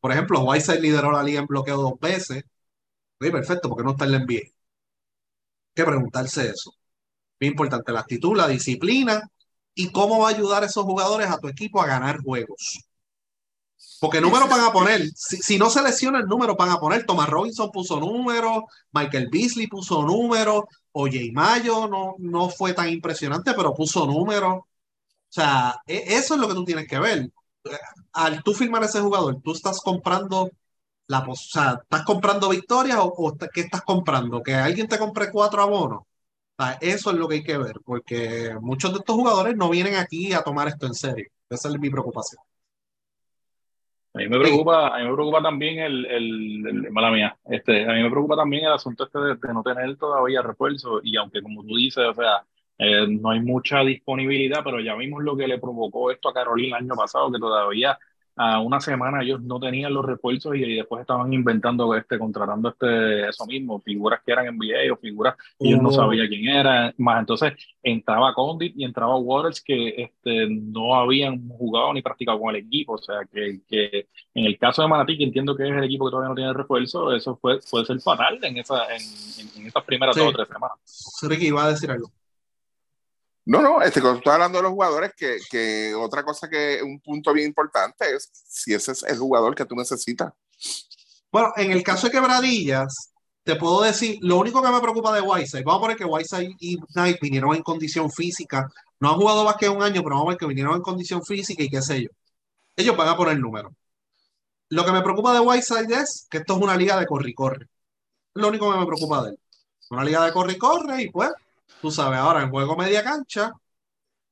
por ejemplo, Whiteside lideró la liga en bloqueo dos veces, sí, perfecto, porque no está en la NBA. Hay que preguntarse eso. Bien importante, la actitud, la disciplina y cómo va a ayudar a esos jugadores a tu equipo a ganar juegos. Porque números van a poner, si, no se lesiona el número, van a poner. Thomas Robinson puso número, Michael Beasley puso número, Oye Mayo no, no fue tan impresionante, pero puso número. O sea, e, eso es lo que tú tienes que ver. Al tú firmar ese jugador, tú estás comprando la, o sea, ¿estás comprando victorias o, qué estás comprando? ¿Que alguien te compre cuatro abonos? O sea, eso es lo que hay que ver, porque muchos de estos jugadores no vienen aquí a tomar esto en serio. Esa es mi preocupación. A mí me preocupa, a mí me preocupa también el, el, mala mía, este, a mí me preocupa también el asunto este de, no tener todavía refuerzo y aunque como tú dices, o sea, eh, no hay mucha disponibilidad, pero ya vimos lo que le provocó esto a Carolina el año pasado, que todavía a una semana ellos no tenían los refuerzos y, después estaban inventando, este, contratando este, eso mismo, figuras que eran NBA o figuras que ellos no sabían quién era, más entonces entraba Condit y entraba Waters que este, no habían jugado ni practicado con el equipo, o sea que, que en el caso de Manatí, que entiendo que es el equipo que todavía no tiene refuerzo, eso fue, puede ser fatal en, esa, en, en, esas primeras dos o tres semanas. Ricky iba a decir algo. No, no, este, cuando estoy hablando de los jugadores, que, que, otra cosa que un punto bien importante es si ese es el jugador que tú necesitas. Bueno, en el caso de Quebradillas, te puedo decir, lo único que me preocupa de Whiteside, vamos a poner que Whiteside y Knight vinieron en condición física, no han jugado más que un año, pero vamos a ver que vinieron en condición física y qué sé yo. Ellos van a poner números. Lo que me preocupa de Whiteside es que esto es una liga de corre y corre. Es lo único que me preocupa de él. Una liga de corre y corre y pues Tú sabes, ahora en juego media cancha,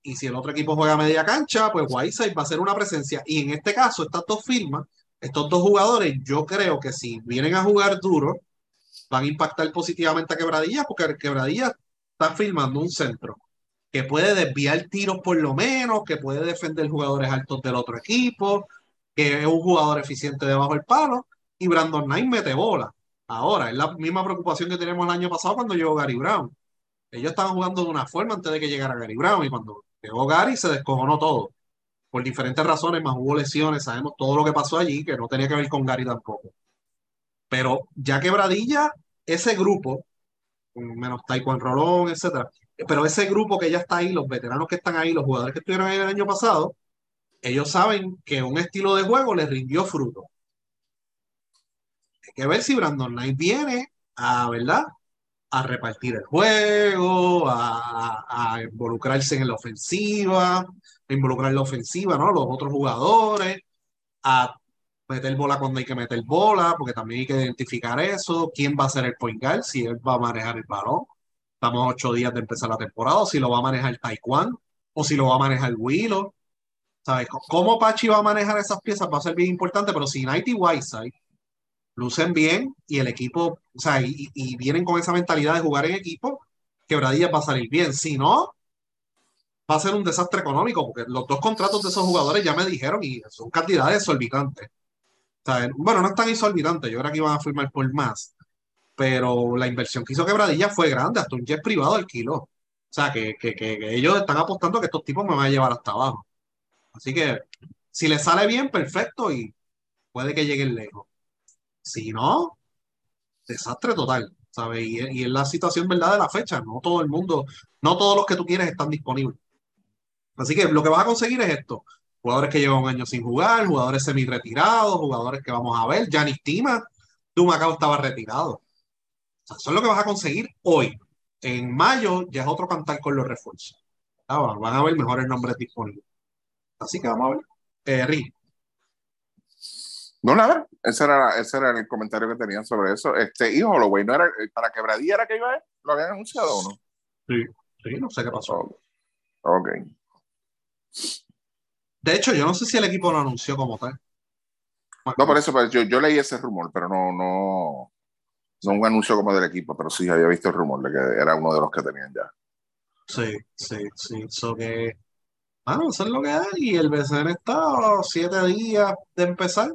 y si el otro equipo juega media cancha, pues Whiteside va a ser una presencia. Y en este caso, estas dos firmas, estos dos jugadores, yo creo que si vienen a jugar duro, van a impactar positivamente a Quebradilla, porque Quebradilla está firmando un centro que puede desviar tiros por lo menos, que puede defender jugadores altos del otro equipo, que es un jugador eficiente debajo del palo, y Brandon Knight mete bola. Ahora, es la misma preocupación que tenemos el año pasado cuando llegó Gary Brown ellos estaban jugando de una forma antes de que llegara Gary Brown y cuando llegó Gary se descojonó todo. Por diferentes razones, más hubo lesiones, sabemos todo lo que pasó allí, que no tenía que ver con Gary tampoco. Pero ya quebradilla, ese grupo, menos Taekwondo Rolón, etcétera, pero ese grupo que ya está ahí, los veteranos que están ahí, los jugadores que estuvieron ahí el año pasado, ellos saben que un estilo de juego les rindió fruto. Hay que ver si Brandon Knight viene a, ¿verdad? A repartir el juego, a, involucrarse en la ofensiva, a involucrar la ofensiva, ¿no? Los otros jugadores, a meter bola cuando hay que meter bola, porque también hay que identificar eso, quién va a ser el point guard, si él va a manejar el balón. Estamos a ocho días de empezar la temporada, o si lo va a manejar Taekwondo, o si lo va a manejar Willow. ¿Sabes? Cómo Pachi va a manejar esas piezas va a ser bien importante, pero si Nighty Whiteside lucen bien y el equipo, o sea, y, vienen con esa mentalidad de jugar en equipo, Quebradillas va a salir bien. Si no, va a ser un desastre económico, porque los dos contratos de esos jugadores ya me dijeron y son cantidades exorbitantes. O sea, bueno, no están exorbitantes, yo creo que iban a firmar por más, pero la inversión que hizo Quebradillas fue grande, hasta un jet privado alquiló. O sea, que, que, que, ellos están apostando que estos tipos me van a llevar hasta abajo. Así que si les sale bien, perfecto y puede que lleguen lejos. Si no, desastre total, ¿sabes? Y, y, es la situación verdad de la fecha, no todo el mundo, no todos los que tú quieres están disponibles. Así que lo que vas a conseguir es esto, jugadores que llevan un año sin jugar, jugadores semi-retirados, jugadores que vamos a ver, Janis Tima, Dumacao estaba retirado. O eso es lo que vas a conseguir hoy. En mayo ya es otro cantar con los refuerzos. van a haber mejores nombres disponibles. Así que vamos a ver. Eh, Rick. No, nada, ese era, ese era el comentario que tenían sobre eso. Este, y Holloway, ¿no era para quebradilla era que iba a ir? ¿Lo habían anunciado o no? Sí, sí, no sé qué pasó. Ok. De hecho, yo no sé si el equipo lo anunció como tal. No, por eso, pues, yo, yo leí ese rumor, pero no, no, no un anuncio como del equipo, pero sí había visto el rumor de que era uno de los que tenían ya. Sí, sí, sí. Eso que. Bueno, eso es lo que hay. Y el BCN está a siete días de empezar.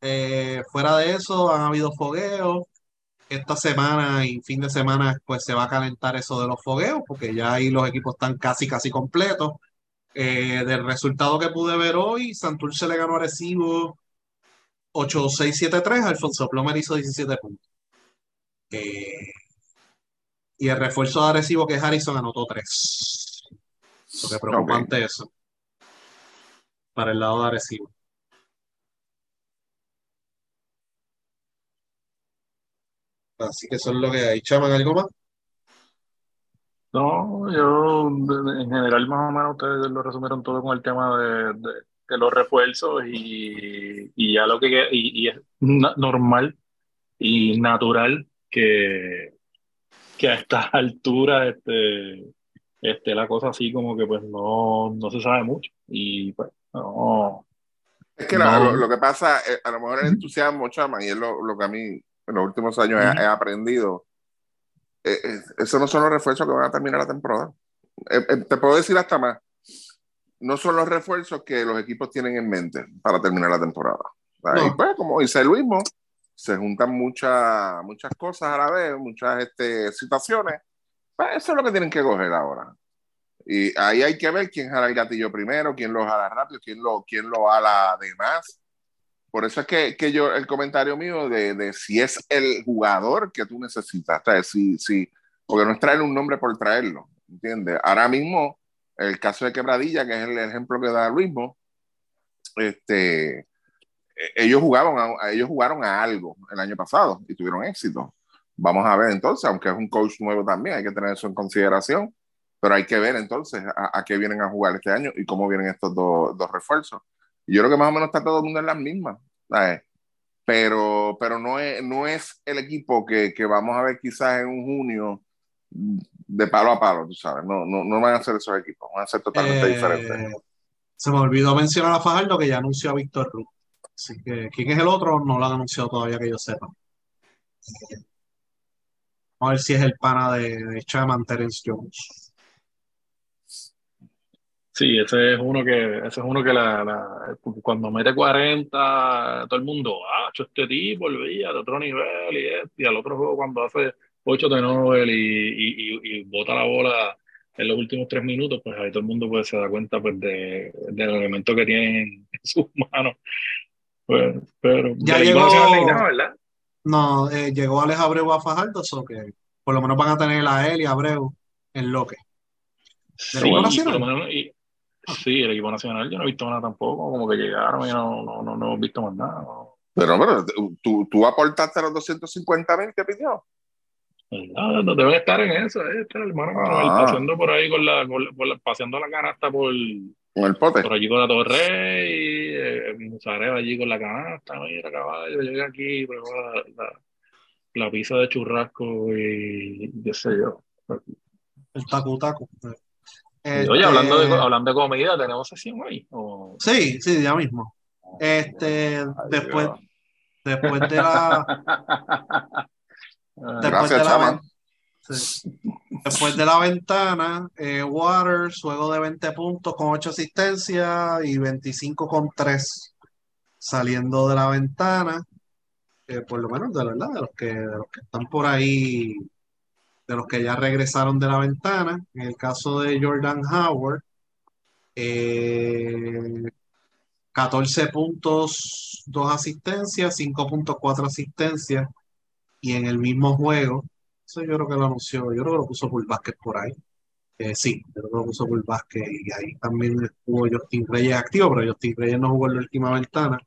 Eh, fuera de eso, han habido fogueos. Esta semana y fin de semana, pues se va a calentar eso de los fogueos, porque ya ahí los equipos están casi, casi completos. Eh, del resultado que pude ver hoy, Santurce le ganó a Arecibo 8-6-7-3, Alfonso Plomer hizo 17 puntos. Eh, y el refuerzo de Arecibo, que es Harrison, anotó 3. Lo que preocupante eso. Para el lado de Arecibo. Así que eso es lo que hay. ¿Chaman algo más? No, yo en general más o menos ustedes lo resumieron todo con el tema de, de, los refuerzos y, y, ya lo que y, es normal y natural que, que a esta altura este, este, la cosa así como que pues no, no se sabe mucho y pues no. Es que lo, que pasa, eh, a lo mejor el entusiasmo, Chaman, y es lo, lo que a mí en los últimos años he, aprendido. Eh, eh, esos no son los refuerzos que van a terminar la temporada. Eh, te puedo decir hasta más. no son los refuerzos que los equipos tienen en mente para terminar la temporada. Y pues, como dice Luis, se juntan muchas, muchas cosas a la vez, muchas este, situaciones. Pues eso es lo que tienen que coger ahora. Y ahí hay que ver quién jala el gatillo primero, quién lo jala rápido, quién lo, quién lo jala de más. Por eso es que, que yo, el comentario mío de, de, si es el jugador que tú necesitas, si, si, porque no es traer un nombre por traerlo, ¿entiendes? Ahora mismo, el caso de Quebradilla, que es el ejemplo que da Luis, este, e, ellos jugaban a, ellos jugaron a algo el año pasado y tuvieron éxito. Vamos a ver entonces, aunque es un coach nuevo también, hay que tener eso en consideración, pero hay que ver entonces a, qué vienen a jugar este año y cómo vienen estos dos, dos refuerzos. Y yo creo que más o menos está todo el mundo en las mismas, pero, pero no, es, no es el equipo que, que, vamos a ver quizás en un junio de palo a palo, tú sabes, no, no, no van a ser esos equipos, van a ser totalmente eh, diferentes. Se me olvidó mencionar a Fajardo que ya anunció a Víctor Ruth. Así que, ¿quién es el otro? No lo han anunciado todavía que yo sepa. Vamos a ver si es el pana de, de Chaman Terence Jones. Sí, ese es uno que, ese es uno que la, cuando mete 40, todo el mundo, ah, este tipo, olvida de otro nivel y, este, y al otro juego cuando hace 8 de Nobel y, y, bota la bola en los últimos tres minutos, pues ahí todo el mundo pues, se da cuenta pues, de, del elemento que tiene en sus manos. Pues, pero ya llegó, ¿verdad? No, eh, llegó Alex Abreu a Fajardo, o que por lo menos van a tener a él y a Abreu en lo que. Sí, sí, el equipo nacional yo no he visto nada tampoco, como que llegaron y no, no, no, no he visto más nada. Pero, pero ¿tú, tú aportaste los 250 mil que pidió. No, no deben estar en eso, eh, este hermano ah. paseando por ahí con la, con la, paseando la canasta por, el pote. Por allí con la Torre y eh, allí con la canasta. Mira, caballo, llegué aquí, pruebo la, la, pizza de churrasco y qué sé yo. El tacu tacu. Oye, hablando de, este, hablando de comida, ¿tenemos sesión hoy? Sí, sí, ya mismo. Este, después, después de la. después de la, Después de la ventana, eh, Waters, juego de 20 puntos con 8 asistencias y 25 con 3 saliendo de la ventana. Eh, por lo menos de verdad, de los, que, de los que están por ahí, de los que ya regresaron de la ventana. En el caso de Jordan Howard, 14 eh, puntos, 2 asistencias, 5.4 asistencias. Y en el mismo juego, eso yo creo que lo anunció, yo creo que lo puso por Vázquez por ahí. Eh, sí, yo creo que lo puso por Vázquez y ahí también estuvo Justin Reyes activo, pero Justin Reyes no jugó en la última ventana.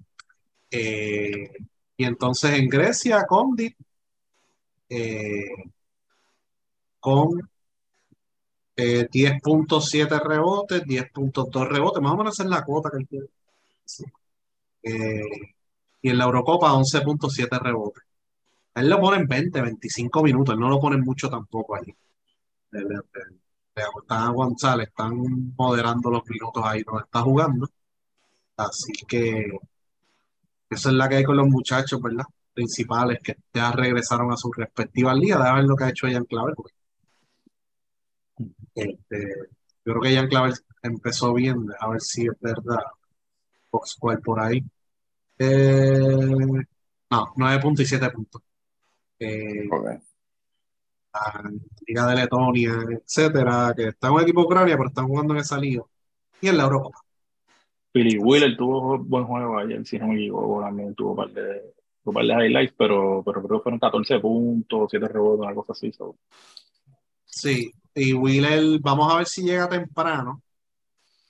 Eh, y entonces en Grecia, Condit, eh, con 10.7 rebotes, 10.2 rebotes, más o menos es la cuota que él tiene. y en la Eurocopa 11.7 rebotes él lo pone en 20, 25 minutos, él no lo pone mucho tampoco allí. Están, están moderando los minutos ahí donde está jugando. Así que esa es la que hay con los muchachos, ¿verdad? Principales que ya regresaron a sus respectivas ligas. a ver lo que ha hecho Ian Claver. Este, yo creo que Ian Claver empezó bien, a ver si es verdad. Fox por ahí. Eh, no, 9.7 puntos eh, la Liga de Letonia, etcétera, que está en un equipo ucrania, pero están jugando en esa liga. Y en la Europa. Billy Wheeler tuvo buen juego ayer, si no me equivoco, también tuvo un par de, un par de highlights, pero, pero creo que fueron 14 puntos, 7 rebotes, una cosa así. Sí, y Wheeler, vamos a ver si llega temprano.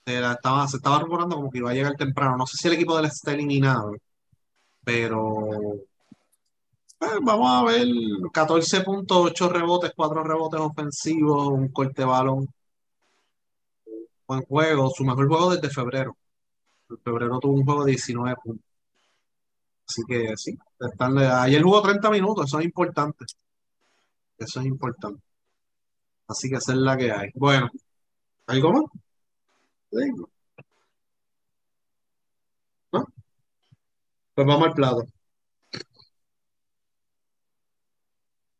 Se estaba rumorando como que iba a llegar temprano. No sé si el equipo de él está eliminado, pero pues, vamos a ver 14.8 rebotes, 4 rebotes ofensivos, un corte balón. Buen juego, su mejor juego desde febrero. En febrero tuvo un juego de 19 puntos. Así que sí, están, ayer jugó 30 minutos, eso es importante. Eso es importante. Así que esa es la que hay. Bueno, ¿algo más? ¿No? Pues vamos al plato.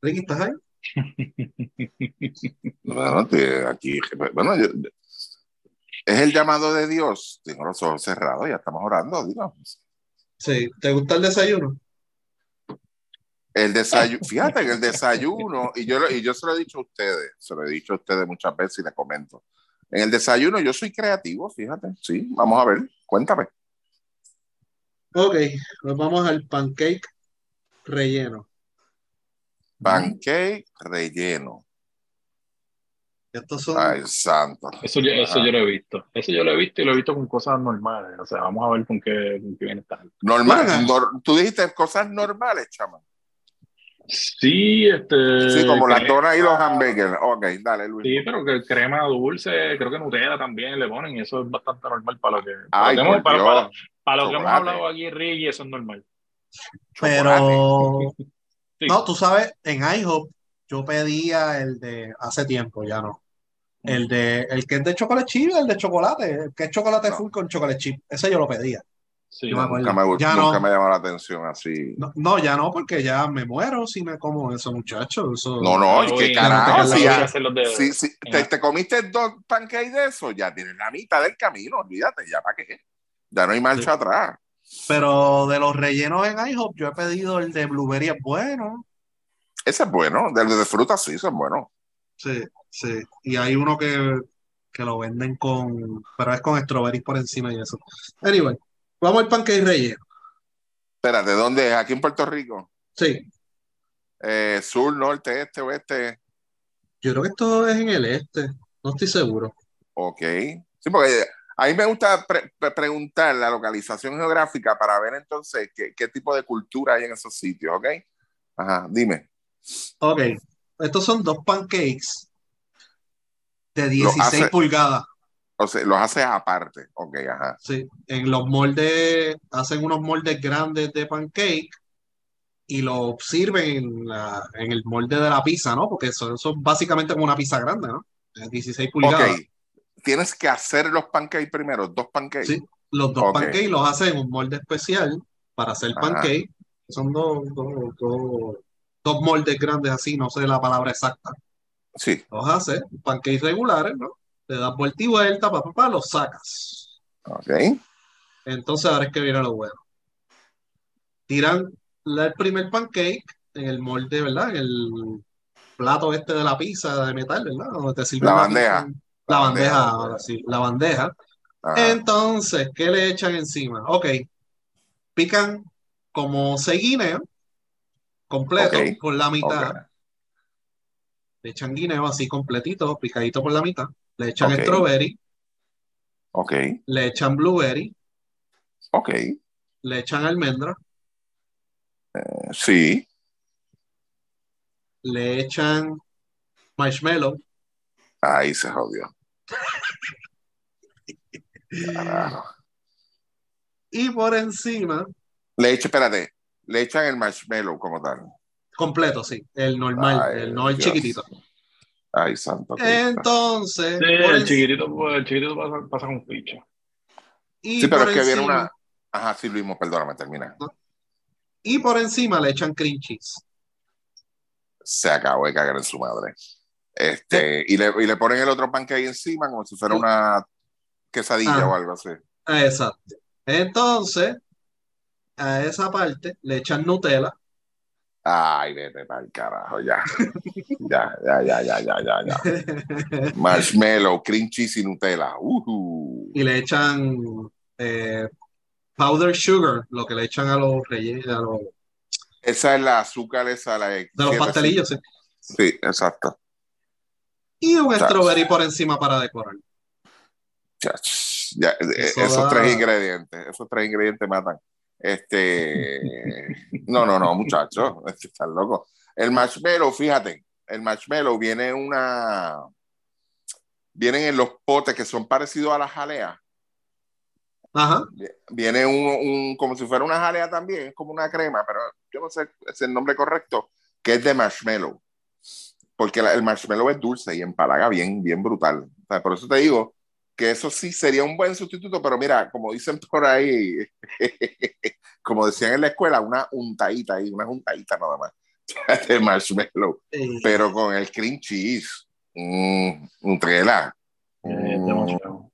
Ricky, ¿estás ahí? bueno, aquí, bueno, es el llamado de Dios. Tengo los ojos cerrados, ya estamos orando, digamos. Sí, ¿te gusta el desayuno? El desayuno, fíjate que el desayuno, y yo, lo- y yo se lo he dicho a ustedes, se lo he dicho a ustedes muchas veces y les comento. En el desayuno yo soy creativo, fíjate, sí, vamos a ver, cuéntame. Ok, pues vamos al pancake relleno. Pancake relleno. Estos son, Ay, santo. Eso, yo, eso yo lo he visto. Eso yo lo he visto y lo he visto con cosas normales. O sea, vamos a ver con qué, con qué viene esta gente. Normal, tú dijiste cosas normales, chama. Sí, este. Sí, como las crema- donas y los hamburgers. Ok, dale, Luis. Sí, pero que crema dulce, creo que Nutella también le ponen y eso es bastante normal para lo que. Para Ay, lo que, hemos, para, para- para lo que hemos hablado aquí, Ricky, eso es normal. Pero Sí. no, tú sabes, en IHOP yo pedía el de hace tiempo, ya no. El de el que es de chocolate chip, el de chocolate, el que es chocolate No. full con chocolate chip. Ese yo lo pedía. Sí. Yo me acuerdo. Nunca me, Ya nunca no. me llamó la atención así. No, no, ya no, porque ya me muero si me como eso, muchachos. Eso, No, no, Uy, ¿y qué no, carajo? no, Si ya- te, te comiste dos pancakes de eso, ya tienes la mitad del camino, olvídate, ya para qué. Ya no hay marcha atrás. Pero de los rellenos en IHOP, yo he pedido el de blueberry, es bueno. Ese es bueno, del de fruta sí, ese es bueno. Sí, sí. Y hay uno que, que lo venden con, pero es con strawberries por encima y eso. Anyway, vamos al pancake relleno. Espérate, ¿dónde es? ¿Aquí en Puerto Rico? Sí, Eh, sur, norte, este, oeste. yo creo que esto es en el este, no estoy seguro. Ok. Sí, porque a mí me gusta pre- pre- preguntar la localización geográfica para ver entonces qué, qué tipo de cultura hay en esos sitios, ¿ok? Ajá, dime. Ok, estos son dos pancakes de 16 hace- pulgadas. O sea, los haces aparte. Ok, ajá. Sí, en los moldes, hacen unos moldes grandes de pancake y lo sirven en, la- en el molde de la pizza, ¿no? Porque eso, eso es básicamente como una pizza grande, ¿no? Es 16 pulgadas. Ok. Tienes que hacer los pancakes primero, dos pancakes. Sí, los dos pancakes los hacen en un molde especial para hacer Ajá. pancake. Son dos, dos, dos, dos moldes grandes así, no sé la palabra exacta. Sí. Los haces, pancakes regulares, ¿no? Le das vuelta y vuelta, pa, pa, pa, los sacas. Ok. Entonces ahora es que viene lo bueno. Tiran el primer pancake en el molde, ¿verdad? En el plato este de la pizza de metal, ¿verdad? Donde te sirven La la bandeja. pizza. La La bandeja, bandeja. ahora sí, la bandeja. Ajá. Entonces, ¿qué le echan encima? Ok, pican como seis guineos completo por la mitad. Le echan guineo así completito, picadito por la mitad. Le echan strawberry, Ok. le echan blueberry, Ok. le echan almendra, Sí. le echan marshmallow Ahí se jodió. Y por encima, Le echo, espérate, le echan el marshmallow como tal. completo, sí, el normal, Ay, el no el Dios. chiquitito. Ay, santo. Cristo. Entonces, Sí, el en- chiquitito, pues, el chiquitito pasa, pasa con ficha. y Sí, pero es que viene encima- una. Ajá, sí, Luis, perdóname, termina. y por encima le echan cream cheese. Se acabó de cagar en su madre. Este, y, le, y le ponen el otro pancake encima como si fuera una quesadilla Ah. o algo así. Exacto. Entonces, a esa parte le echan Nutella, Ay, vete para el carajo, ya. ya, ya, ya, ya, ya, ya, ya. Marshmallow, cream cheese y Nutella. Ujú. y le echan eh, powder sugar, lo que le echan a los rellenos, a los, Esa es la azúcar, esa la de los pastelillos, sí. Sí, exacto. Y un Chas. strawberry por encima para decorar. Ya, ya, eh, Eso esos da- tres ingredientes, esos tres ingredientes matan. Este, no, no, no, muchachos, están locos. El marshmallow, fíjate, el marshmallow viene en una, vienen en los potes que son parecidos a la jalea. Ajá. Viene un, un- como si fuera una jalea también, es como una crema, pero yo no sé, es el nombre correcto, que es de marshmallow. Porque la- el marshmallow es dulce y empalaga bien, bien brutal. O sea, por eso te digo que eso sí sería un buen sustituto, pero mira, como dicen por ahí, como decían en la escuela, una untadita ahí, una untadita nada más de marshmallow, Eh, pero con el cream cheese, mm, Nutella. Eh, Mm.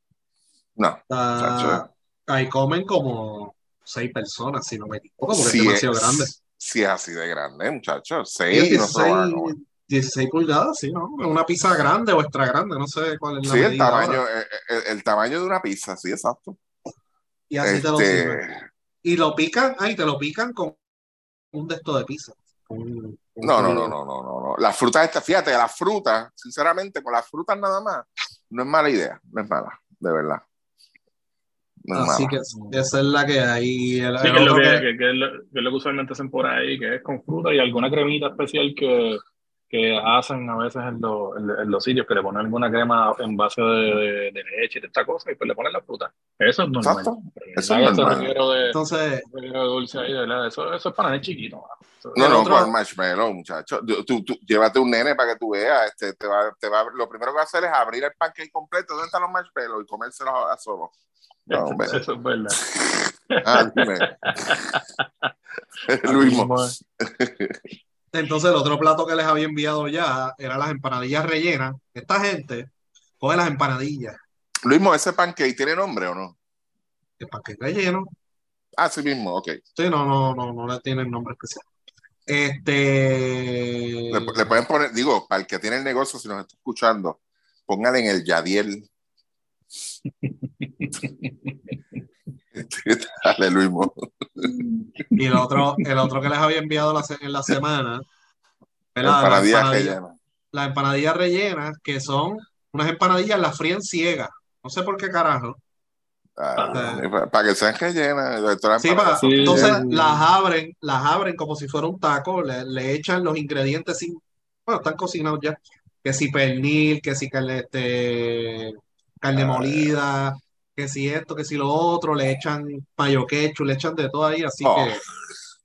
No, Ah, ahí comen como seis personas, si no me equivoco, porque Sí es demasiado es- grande. Sí es así de grande, muchachos. Seis, es no se lo van a 16, comer. 16 pulgadas, sí, ¿no? Una pizza grande o extra grande, no sé cuál es la Sí, el tamaño, ahora. el, el- tamaño de una pizza, sí, exacto. Y así te lo Este, sirven. Y lo pican, ahí te lo pican con un de estos de pizza. No, no, no, no, no, no, no. Las frutas, estas, fíjate, las frutas, sinceramente, con las frutas nada más, no es mala idea, no es mala, de verdad. No es Así mala. que esa es la que hay. El, Sí, que es, lo que, que- que- es lo, que es lo que usualmente hacen por ahí, que es con fruta y alguna cremita especial que, que hacen a veces en, los- en, en los sitios, que le ponen alguna crema en base de, de- de leche y de esta cosa, y pues le ponen la fruta. Eso es normal. Exacto. Eso es normal. de, Entonces, dulce ahí, verdad, eso, eso es para el chiquito. Eso- No, El no, otro- con marshmallow, muchacho. Tú, tú- tú- llévate un nene para que tú veas. Este, te va, te va, lo primero que va a hacer es abrir el pancake completo, ¿dónde están los marshmallows? Y comérselos a, solo. No, hombre. eso es verdad. Ah, dime. Luis. Entonces el otro plato que les había enviado ya era las empanadillas rellenas. Esta gente coge las empanadillas, Luis Mo, ¿ese pancake tiene nombre o no? el paquete relleno. Ah, sí mismo, ok. Sí, no, no, no, no le tienen nombre especial. Este. Le, le pueden poner, digo, para el que tiene el negocio, si nos está escuchando, póngale en el Yadiel. Dale, Luis Mo. Y el otro, el otro que les había enviado la en la semana, ¿verdad? Las Empanadillas empanadillas, rellenas. las empanadillas rellenas, que son unas empanadillas, las fríen ciegas. No sé por qué carajo. Ah, para, para que sean rellenas. Sí, para- Sí. entonces las abren, las abren como si fuera un taco, le, le echan los ingredientes sin, bueno, están cocinados ya, que si pernil, que si carne, este, carne Ah. molida, que si esto, que si lo otro, le echan mayo ketchup, le echan de todo ahí, así Oh, que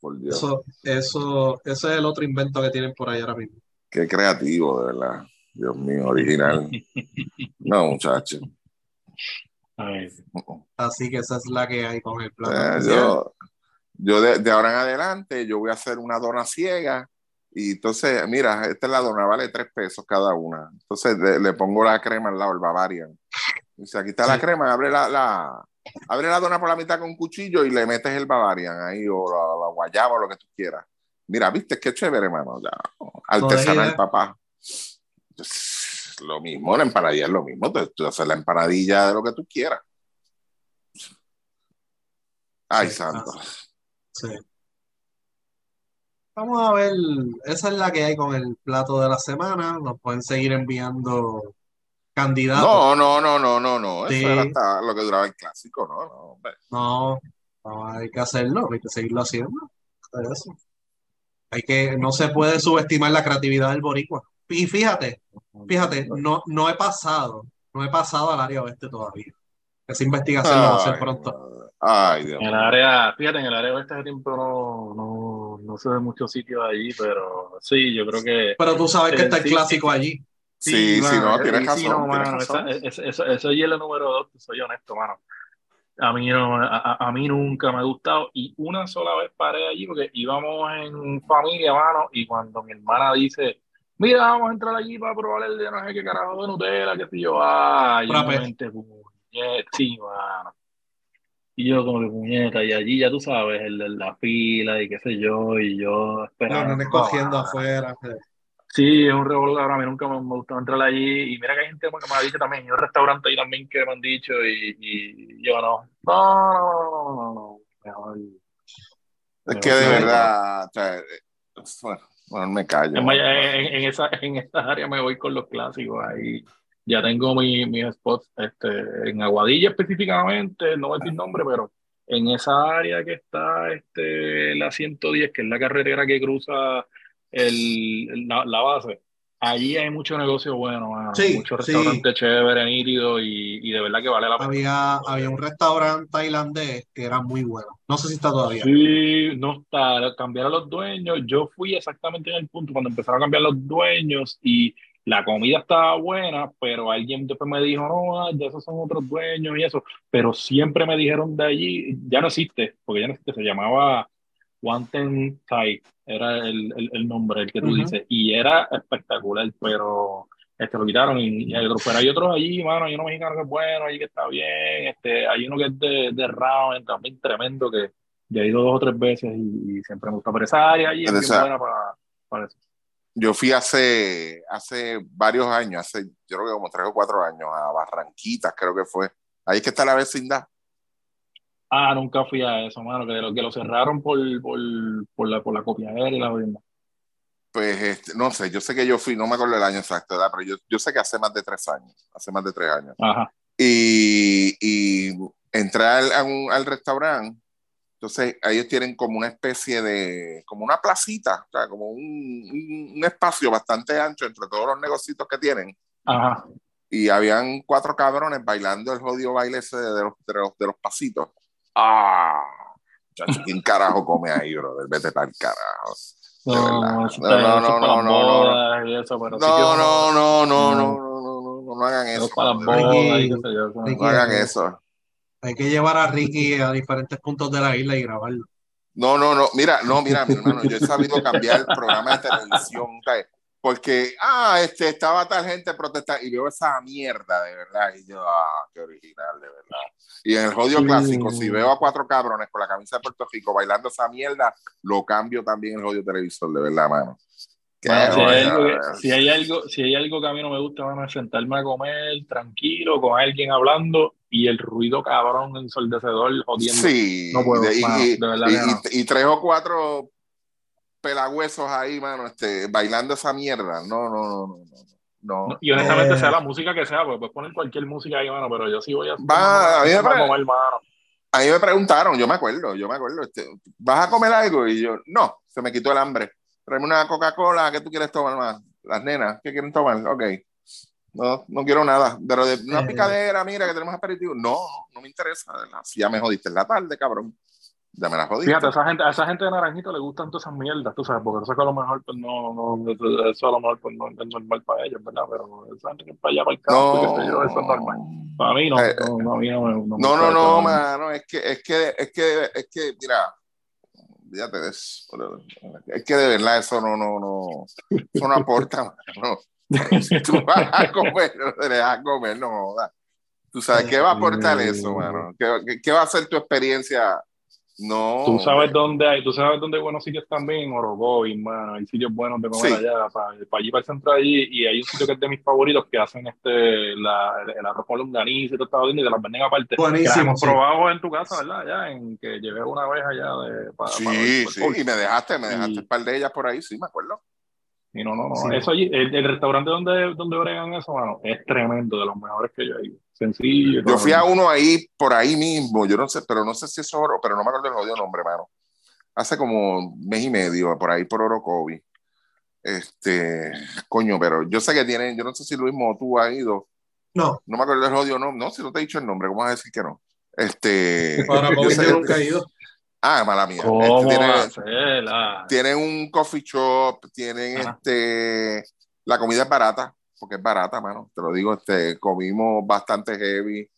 Por Dios, eso, eso, ese es el otro invento que tienen por ahí ahora mismo. qué creativo, de verdad. Dios mío, original. No, muchacho. Así que esa es la que hay con el plato Eh, yo yo de, de ahora en adelante, yo voy a hacer una dona ciega. Y entonces, mira, esta es la dona, vale tres pesos cada una. Entonces le, le pongo la crema al lado, el Bavarian. Dice, aquí está la crema, abre la, la, abre la dona por la mitad con un cuchillo y le metes el Bavarian ahí, o la, la guayaba, o lo que tú quieras. Mira, viste, qué chévere, hermano. Ya, artesanal, papá. Entonces, lo mismo, la empanadilla es lo mismo. Tú, tú haces la empanadilla de lo que tú quieras. Ay, Sí, santo. Sí. Vamos a ver, esa es la que hay con el plato de la semana. Nos pueden seguir enviando candidatos. No, no, no, no, no, no. Eso era hasta lo que duraba el clásico, no, no. hombre. No, no hay que hacerlo, hay que seguirlo haciendo. Eso. Hay que, no se puede subestimar la creatividad del boricua. Y fíjate, fíjate, no, no he pasado, no he pasado al área oeste todavía. Esa investigación la voy a hacer pronto. Ay, Dios En el área, fíjate, en el área oeste hace tiempo no, no, no se ve muchos sitios allí, pero sí, yo creo que Pero tú sabes que está el clásico allí. Sí, sí, no, mano, tienes sí, razón. sí, no, tienes mano, razón. esa- esa- esa- eso es hielo número dos, te soy honesto, mano. A mí, no, a, a- mí nunca me ha gustado y una sola vez paré allí porque íbamos en familia, mano, y cuando mi hermana dice, mira, vamos a entrar allí para probar el de no sé qué carajo de Nutella, que sé yo, ay, yo Frappé. me mente, puñeta, sí, mano. Y yo como que puñeta, y allí ya tú sabes, el de la fila y qué sé yo, y yo esperando. nenes cogiendo afuera. Sí, es un revolver. A mí nunca me, me gustó entrar allí. Y mira que hay gente que me ha dicho también. Hay un restaurante ahí también que me han dicho. Y, y yo no. No, no, no, no, no. Mejor. Es que de verdad, o sea, bueno, me callo. Más, en, en esa, en esa área me voy con los clásicos. Ahí ya tengo mi- mis spots este, en Aguadilla específicamente. No voy a decir nombre, pero en esa área que está este, la 110, que es la carretera que cruza el, la, la base. Allí hay mucho negocio bueno. Sí, mucho sí. restaurante chévere, nítido y, y de verdad que vale la pena. Había, había un restaurante tailandés que era muy bueno. No sé si está todavía. Sí, no está, cambiaron los dueños. Yo fui exactamente en el punto cuando empezaron a cambiar los dueños y la comida estaba buena, pero alguien después me dijo, no, ah, ya esos son otros dueños y eso. Pero siempre me dijeron de allí, ya no existe, porque ya no existe, se llamaba Wanten Thai, era el, el, el nombre, el que tú Ujú. dices, y era espectacular, pero este, lo quitaron y, y hay otros, pero hay otros allí, mano, hay uno mexicano que es bueno, ahí que está bien, este, hay uno que es de, de round, también tremendo, que ya he ido dos o tres veces y, y siempre me gusta, pero esa área allí es bien buena para, para eso. Yo fui hace, hace varios años, hace yo creo que como tres o cuatro años, a Barranquitas, creo que fue. Ahí es que está la vecindad. Ah, nunca fui a eso, mano, que lo, que lo cerraron por, por, por la, por la copiadera y la venda. Pues este, no sé, yo sé que yo fui, no me acuerdo el año exacto, ¿verdad? pero yo, yo sé que hace más de tres años, hace más de tres años. Ajá. Y, y entré al, a un- al restaurante, entonces ellos tienen como una especie de, como una placita, o sea, como un, un, un espacio bastante ancho entre todos los negocios que tienen. Ajá. Y habían cuatro cabrones bailando el jodido baile ese de los, de los, de los pasitos. ¡Ah! Chacho, ¿quién carajo come ahí, brother? Vete para el carajo. De verdad. No, No, no, no, no, no, no. No, no, no, no, no, No. no, no, no, no, no hagan eso No hagan eso. Hay que llevar a Ricky a diferentes puntos de la isla y grabarlo. No, no, no, mira, no, mira, mi hermano, yo he sabido cambiar el programa de televisión, ¿sabes? Porque, ah, este, estaba tal gente protestando, y veo esa mierda, de verdad, y yo, ah, qué original, de verdad. Y en el jodido Sí. clásico, si veo a cuatro cabrones con la camisa de Puerto Rico bailando esa mierda, lo cambio también el jodido televisor, de verdad, mano. Mano, si, hay bueno, algo que, si, hay algo, si hay algo que a mí no me gusta, mano, es sentarme a comer tranquilo con alguien hablando y el ruido cabrón ensordecedor jodiendo. Sí, No puedo, y, mano, y- de verdad y- no. y- y tres o cuatro pelagüesos ahí, mano, este, bailando esa mierda. No, no, no, no, no. no. Y honestamente, Eh. sea la música que sea, pues puedes poner cualquier música ahí, mano, pero yo sí voy a Va, a mí me comer, mano. A mí me preguntaron, yo me acuerdo, yo me acuerdo, este, ¿vas a comer algo? Y yo, no, se me quitó el hambre. Tráeme una Coca-Cola, ¿qué tú quieres tomar más? Las nenas, ¿qué quieren tomar? Ok. No, no quiero nada. Pero de una Eh. picadera, mira, que tenemos aperitivo. No, no me interesa. ya me jodiste en la tarde, cabrón. Ya me la jodiste. Fíjate, a esa gente, a esa gente de Naranjito le gustan todas esas mierdas, tú sabes, porque eso que a lo mejor pues, no, no, eso- a lo mejor pues, no es normal para ellos, ¿verdad? Pero esa gente que es para allá, para el campo, qué sé yo, eso es normal. Para mí no, Eh, no, no, a mí no no, No, no, no, mano, es que, es que, es que, es que, mira, olvídate de eso. Es que de verdad eso no, no, no, eso no aporta, mano. Si tú vas a comer, no te dejas comer, no jodas. Tú sabes, ¿qué va a aportar eso, mano? ¿Qué, qué, qué va a ser tu experiencia? No. Tú sabes dónde hay, tú sabes dónde hay buenos sitios también, Orocovi, mano, hay sitios buenos de comer Sí. allá, para, para allí, para el centro de allí, y hay un sitio que es de mis favoritos que hacen este, la, el arroz con longaniza y todo y te las venden aparte. Que Buenísimo, hemos sí. probado en tu casa, ¿verdad? Allá, en que llevé una vez allá de, para, Sí, para- sí, y me dejaste, me dejaste Y- un par de ellas por ahí, sí, me acuerdo. Y no, no, no. Sí. Eso allí, el, el restaurante donde, donde bregan eso, mano, es tremendo, de los mejores que yo he ido. Sencillo. Yo fui a uno ahí, por ahí mismo, yo no sé, pero no sé si es oro, pero no me acuerdo el jodido nombre, mano. Hace como un mes y medio, por ahí por Orocovi. Este, coño, pero yo sé que tienen, yo no sé si Luis tú has ido, No, no me acuerdo el jodido nombre, no, si no te he dicho el nombre, ¿cómo vas a decir que no? Este, para yo sé- yo nunca he ido. ah, mala mía. ¿Cómo Este, tiene-? Ah, tienen un coffee shop, tienen Ajá. este, la comida es barata, porque es barata, mano, te lo digo, este, comimos bastante heavy,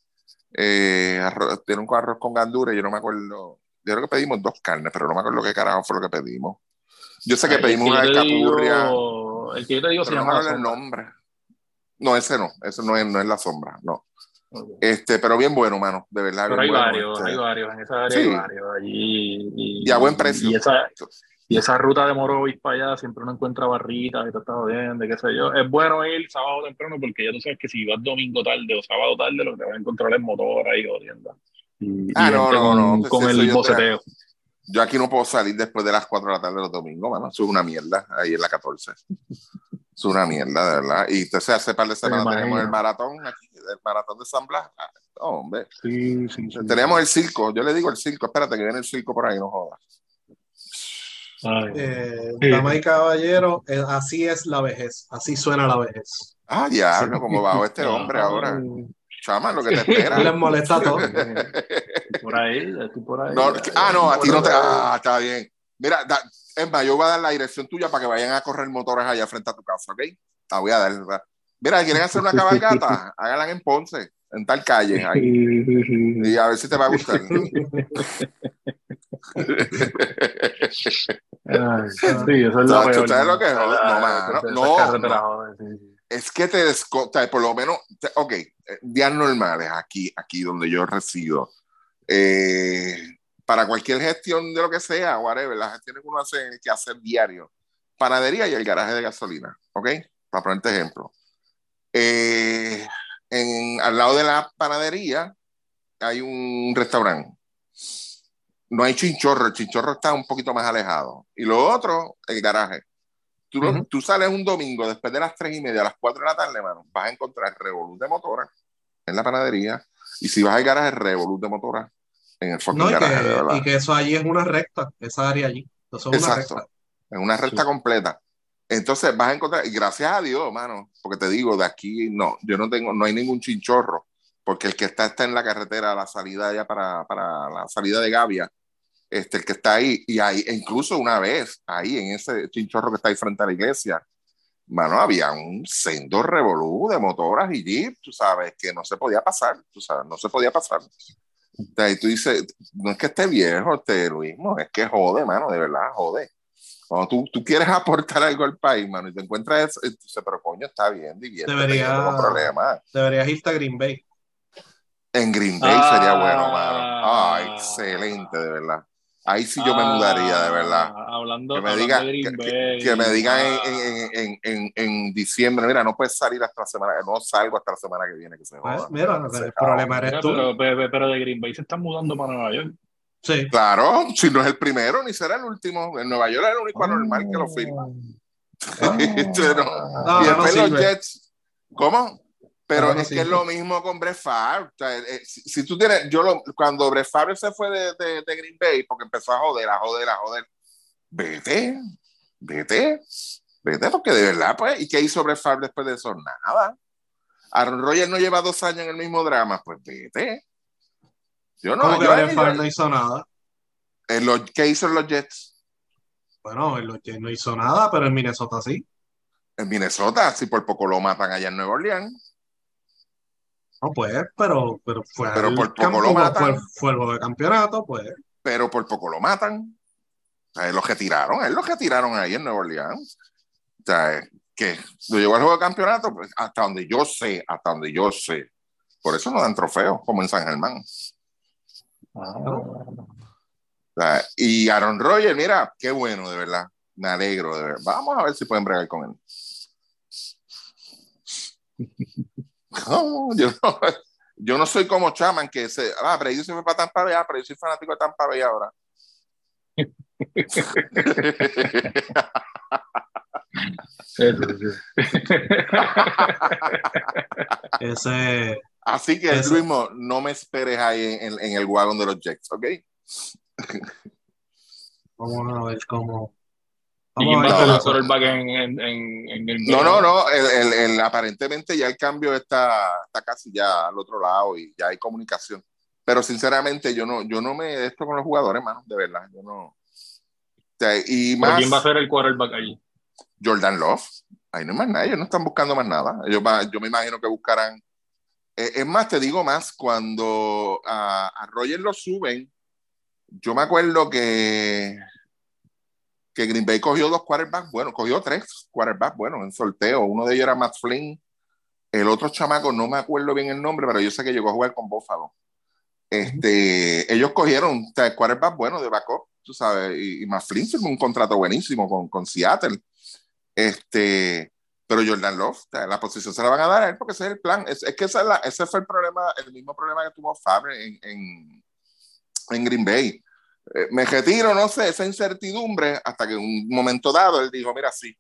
eh, arroz, tiene un arroz con gandura, yo no me acuerdo, yo creo que pedimos dos carnes, pero no me acuerdo qué carajo fue lo que pedimos. Yo sé que pedimos una alcapurria, El que yo te digo se no me acuerdo el nombre. No, ese no, ese no es, no es la sombra, no. Este, pero bien bueno, mano, de verdad. Pero hay bueno, varios, este. hay varios, en esa área Sí. hay varios. Allí, y, Y a buen precio. Y esa, y esa ruta de Morovis para allá siempre uno encuentra barritas y te estás jodiendo, qué sé yo. Es bueno ir sábado temprano porque ya tú sabes que si vas domingo tarde o sábado tarde, lo que te vas a encontrar es motor ahí jodiendo. Y, Ah, y no, no, con, no, pues con el yo te- boceteo. Yo aquí no puedo salir después de las 4 de la tarde los domingos, mano. Eso es una mierda, ahí en la 14. Es una mierda, de verdad. Y entonces hace par de semanas tenemos el maratón aquí, el maratón de San Blas. Ah, hombre. Sí, sí, sí. Tenemos el circo, yo le digo el circo, espérate que viene el circo por ahí, no jodas. Ay, Eh, Sí. Dama y caballero, eh, así es la vejez, así suena la vejez. Ah, diablo, como bajo este hombre ahora. Chama, lo que te espera. Les molesta todo. Por ahí, estoy por ahí. No, ah, no, a ti no te. Ah, está bien. Mira, da- es más, yo voy a dar la dirección tuya para que vayan a correr motores allá frente a tu casa, ¿ok? La voy a dar. ¿verdad? Mira, ¿quieren hacer una cabalgata? Háganla en Ponce, en tal calle. ahí. Y a ver si te va a gustar. Ay, sí, eso es lo Chacho, peor. ¿sabes lo que es? No, no, no. es te desconta, por lo menos, ok, eh, días normales aquí, aquí donde yo resido. Eh, para cualquier gestión de lo que sea, whatever, las gestiones que uno hace que hacer diario, panadería y el garaje de gasolina, ¿ok? Para ponerte ejemplo. Eh, en, al lado de la panadería hay un restaurante. No hay chinchorro, el chinchorro está un poquito más alejado. Y lo otro, el garaje. Tú, tú sales un domingo después de las tres y media, a las cuatro de la tarde, mano, vas a encontrar Revolut de motora en la panadería. Y si vas al garaje, Revolut de motora en el no, y, que, y que eso allí es una recta, esa área allí. Eso es Exacto. Una recta. Es una recta completa. Entonces vas a encontrar, y gracias a Dios, mano, porque te digo, de aquí no, yo no tengo, no hay ningún chinchorro, porque el que está está en la carretera, la salida ya para, para la salida de Gavia, este, el que está ahí, y ahí, e incluso una vez, ahí en ese chinchorro que está ahí frente a la iglesia, mano, había un sendo revolú de motoras y jeep, tú sabes, que no se podía pasar, tú sabes, no se podía pasar. Y tú dices, no es que esté viejo este Luismo, es que jode, mano, de verdad, jode. Cuando tú, tú, quieres aportar algo al país, mano, y te encuentras eso, dices, pero coño, está bien, diviértete, Debería, no problema. Deberías irte a Green Bay. En Green Bay ah, sería bueno, mano. Ah, excelente, de verdad. Ahí sí yo me mudaría, de verdad. Ah, hablando, que me digan, que, que, me digan en, en, en, en, diciembre, mira, no puedes salir hasta la semana, no salgo hasta la semana que viene, que se pues, mira, el problema eres tú. Pero, pero, de Green Bay se están mudando para Nueva York. Sí. Claro, si no es el primero, ni será el último. En Nueva York es el único anormal que lo firma. Ah. y después los Jets, ¿cómo? Pero es que es lo mismo con Brett Favre. Eh, eh, si, tú tienes, yo lo, cuando Brett Favre se fue de, de, de, Green Bay, porque empezó a joder, a joder, a joder, vete, vete, vete, porque de verdad, pues, ¿y qué hizo Brett Favre después de eso? Nada. Aaron Rodgers no lleva dos años en el mismo drama, pues vete. Yo no. yo, Brett Favre no hizo nada? En lo, ¿Qué hizo en los Jets? Bueno, en los Jets no hizo nada, pero en Minnesota sí. En Minnesota, si por poco lo matan allá en Nueva Orleans. No, pues, pero, pero fue pero por poco lo matan. Fue, el juego de campeonato, pues. Pero por poco lo matan. O sea, los que tiraron, él los que tiraron ahí en Nueva Orleans. O sea, que lo llevó al juego de campeonato, pues, hasta donde yo sé, hasta donde yo sé. Por eso no dan trofeos, como en San Germán. Ah. y Aaron Rodgers, mira, qué bueno, de verdad. Me alegro, de verdad. Vamos a ver si pueden bregar con él. No, yo no, yo no soy como Chaman que se, ah, pero yo se fue para Tampa Bay, ah, pero yo soy fanático de Tampa Bay ahora. ese, Así que, ese. Luismo, no me esperes ahí en, en, el wagon de los Jets, ¿ok? Vamos a ver cómo, no, no, no, el, el, aparentemente ya el cambio está, está casi ya al otro lado y ya hay comunicación. Pero sinceramente yo no, yo no me esto con los jugadores, mano, de verdad. Yo no. O sea, y más, ¿Quién va a ser el quarterback allí? Jordan Love. Ahí no hay más nada, ellos no están buscando más nada. Ellos yo me imagino que buscarán. Eh, es más, te digo más, cuando a, a Roger lo suben, yo me acuerdo que que Green Bay cogió dos quarterbacks bueno, cogió tres quarterbacks bueno, en sorteo. Uno de ellos era Matt Flynn. El otro chamaco, no me acuerdo bien el nombre, pero yo sé que llegó a jugar con Buffalo. Este, ellos cogieron o quarterbacks buenos de backup, tú sabes, y, y Matt Flynn firmó un contrato buenísimo con, con Seattle. Este, pero Jordan Love, la posición se la van a dar a él porque ese es el plan. Es, es que esa es la, ese fue el problema, el mismo problema que tuvo Fabre en, en, en Green Bay eh, me retiro, no sé, esa incertidumbre, hasta que en un momento dado él dijo, mira, sí,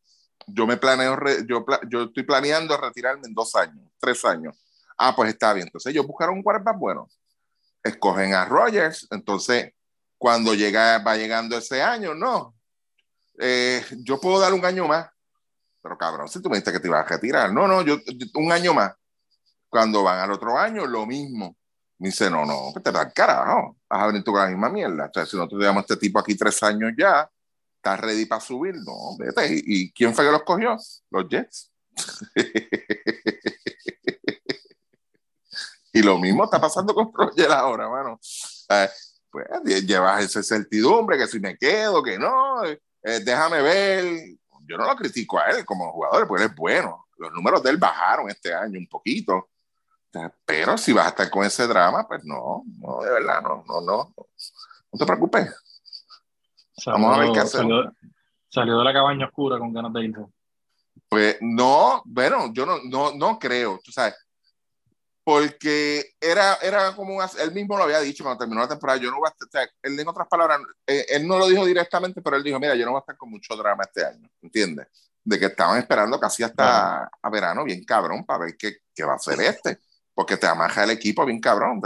yo me planeo, yo, yo estoy planeando retirarme en dos años, tres años. Ah, pues está bien. Entonces ellos buscaron un quarterback bueno. Escogen a Rogers. Entonces, cuando llega, va llegando ese año, no. Eh, yo puedo dar un año más. Pero cabrón, si tú me dijiste que te ibas a retirar. No, no, yo, un año más. Cuando van al otro año, lo mismo. Me dice, no, no, te da carajo, vas a venir tú con la misma mierda. O sea, si nosotros llevamos este tipo aquí tres años ya, ¿estás ready para subir? No, vete. ¿Y quién fue que los cogió? Los Jets. y lo mismo está pasando con Roger ahora, mano. Pues llevas esa certidumbre que si me quedo, que no, eh, déjame ver. Yo no lo critico a él como jugador, porque él es bueno. los números de él bajaron este año un poquito. Pero si vas a estar con ese drama, pues no, no, de verdad, no, no, no. No te preocupes. Vamos a ver qué hacemos. Salió, de la cabaña oscura con ganas de irse. Pues no, bueno, yo no, no, no creo, tú sabes, porque era, era como, él mismo lo había dicho cuando terminó la temporada, yo no voy a estar, o sea, él en otras palabras, eh, él no lo dijo directamente, pero él dijo, mira, yo no voy a estar con mucho drama este año, ¿entiendes? De que estaban esperando casi hasta a verano, bien cabrón, para ver qué, qué va a hacer este, porque te amaja el equipo bien cabrón,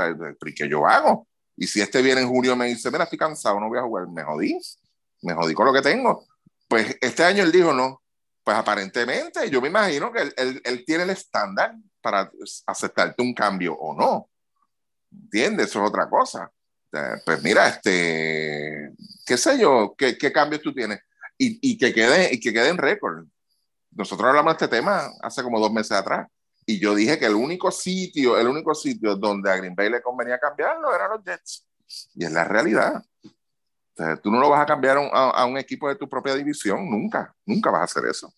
¿y qué yo hago? Y si este viene en julio me dice, mira, estoy cansado, no voy a jugar, me jodí, me jodí con lo que tengo. Pues este año él dijo, no, pues aparentemente yo me imagino que él, él, él tiene el estándar para aceptarte un cambio o no. ¿Entiendes? Eso es otra cosa. Pues mira, este, qué sé yo, qué, qué cambios tú tienes y, y, que quede, y que quede en récord. Nosotros hablamos de este tema hace como dos meses atrás y yo dije que el único sitio, el único sitio donde a Green Bay le convenía cambiarlo eran los Jets. Y es la realidad. tú no lo vas a cambiar a, a, un equipo de tu propia división, nunca, nunca vas a hacer eso.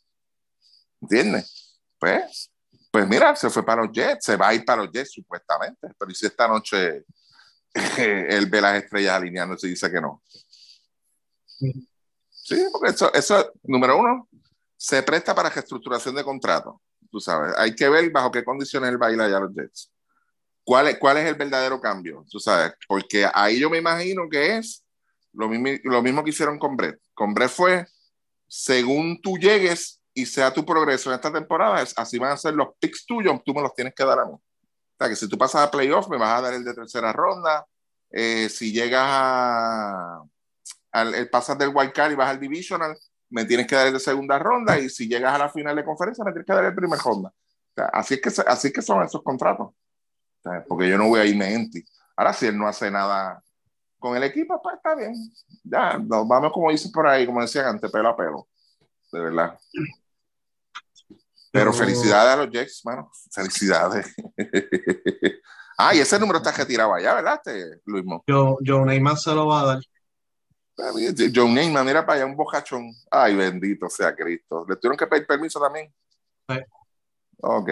¿Entiendes? Pues pues mira, se fue para los Jets, se va a ir para los Jets supuestamente, pero ¿y si esta noche él ve las estrellas alineándose y dice que no? Sí, porque eso, eso, número uno, se presta para reestructuración de contrato. Tú sabes, hay que ver bajo qué condiciones él va a ir allá a los Jets. ¿Cuál es, ¿Cuál es el verdadero cambio? Tú sabes, porque ahí yo me imagino que es lo mismo, lo mismo que hicieron con Brett. Con Brett fue, según tú llegues, y sea tu progreso en esta temporada, así van a ser los picks tuyos, tú me los tienes que dar a mí. O sea, que si tú pasas a playoff, me vas a dar el de tercera ronda. Eh, si llegas a, al, pasas del wild card y vas al divisional, me tienes que dar el de segunda ronda. Y si llegas a la final de conferencia, me tienes que dar el primer ronda. O sea, así, es que, así es que son esos contratos. O sea, porque yo no voy a irme en ti. Ahora, si él no hace nada con el equipo, pues está bien. Ya, nos vamos como dice por ahí, como decían antes, pelo a pelo. De verdad. Pero felicidades a los Jets, mano. Felicidades. ah, y ese número está retirado allá, ¿verdad, este, Luis Mo? Yo, Joe Neymar se lo va a dar. John Neymar, mira para allá, un bocachón. Ay, bendito sea Cristo. ¿Le tuvieron que pedir permiso también? Sí. Ok.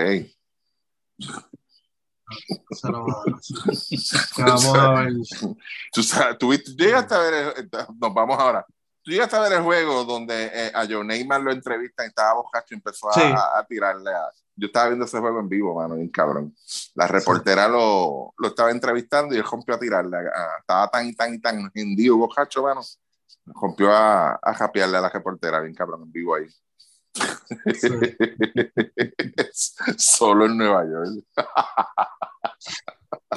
Se lo va a dar. Vamos a ver. Tú, tú, tú llegaste a ver, nos vamos ahora tú llegaste a ver el juego donde eh, a Joe Neymar lo entrevista y estaba bocacho y empezó a, tirarle a... Yo estaba viendo ese juego en vivo, mano, bien cabrón. La reportera lo, lo, estaba entrevistando y él rompió a tirarle. estaba tan y tan y tan hendido, bocacho, mano. Rompió a, a japearle a la reportera, bien cabrón, en vivo ahí. Sí. Solo en Nueva York.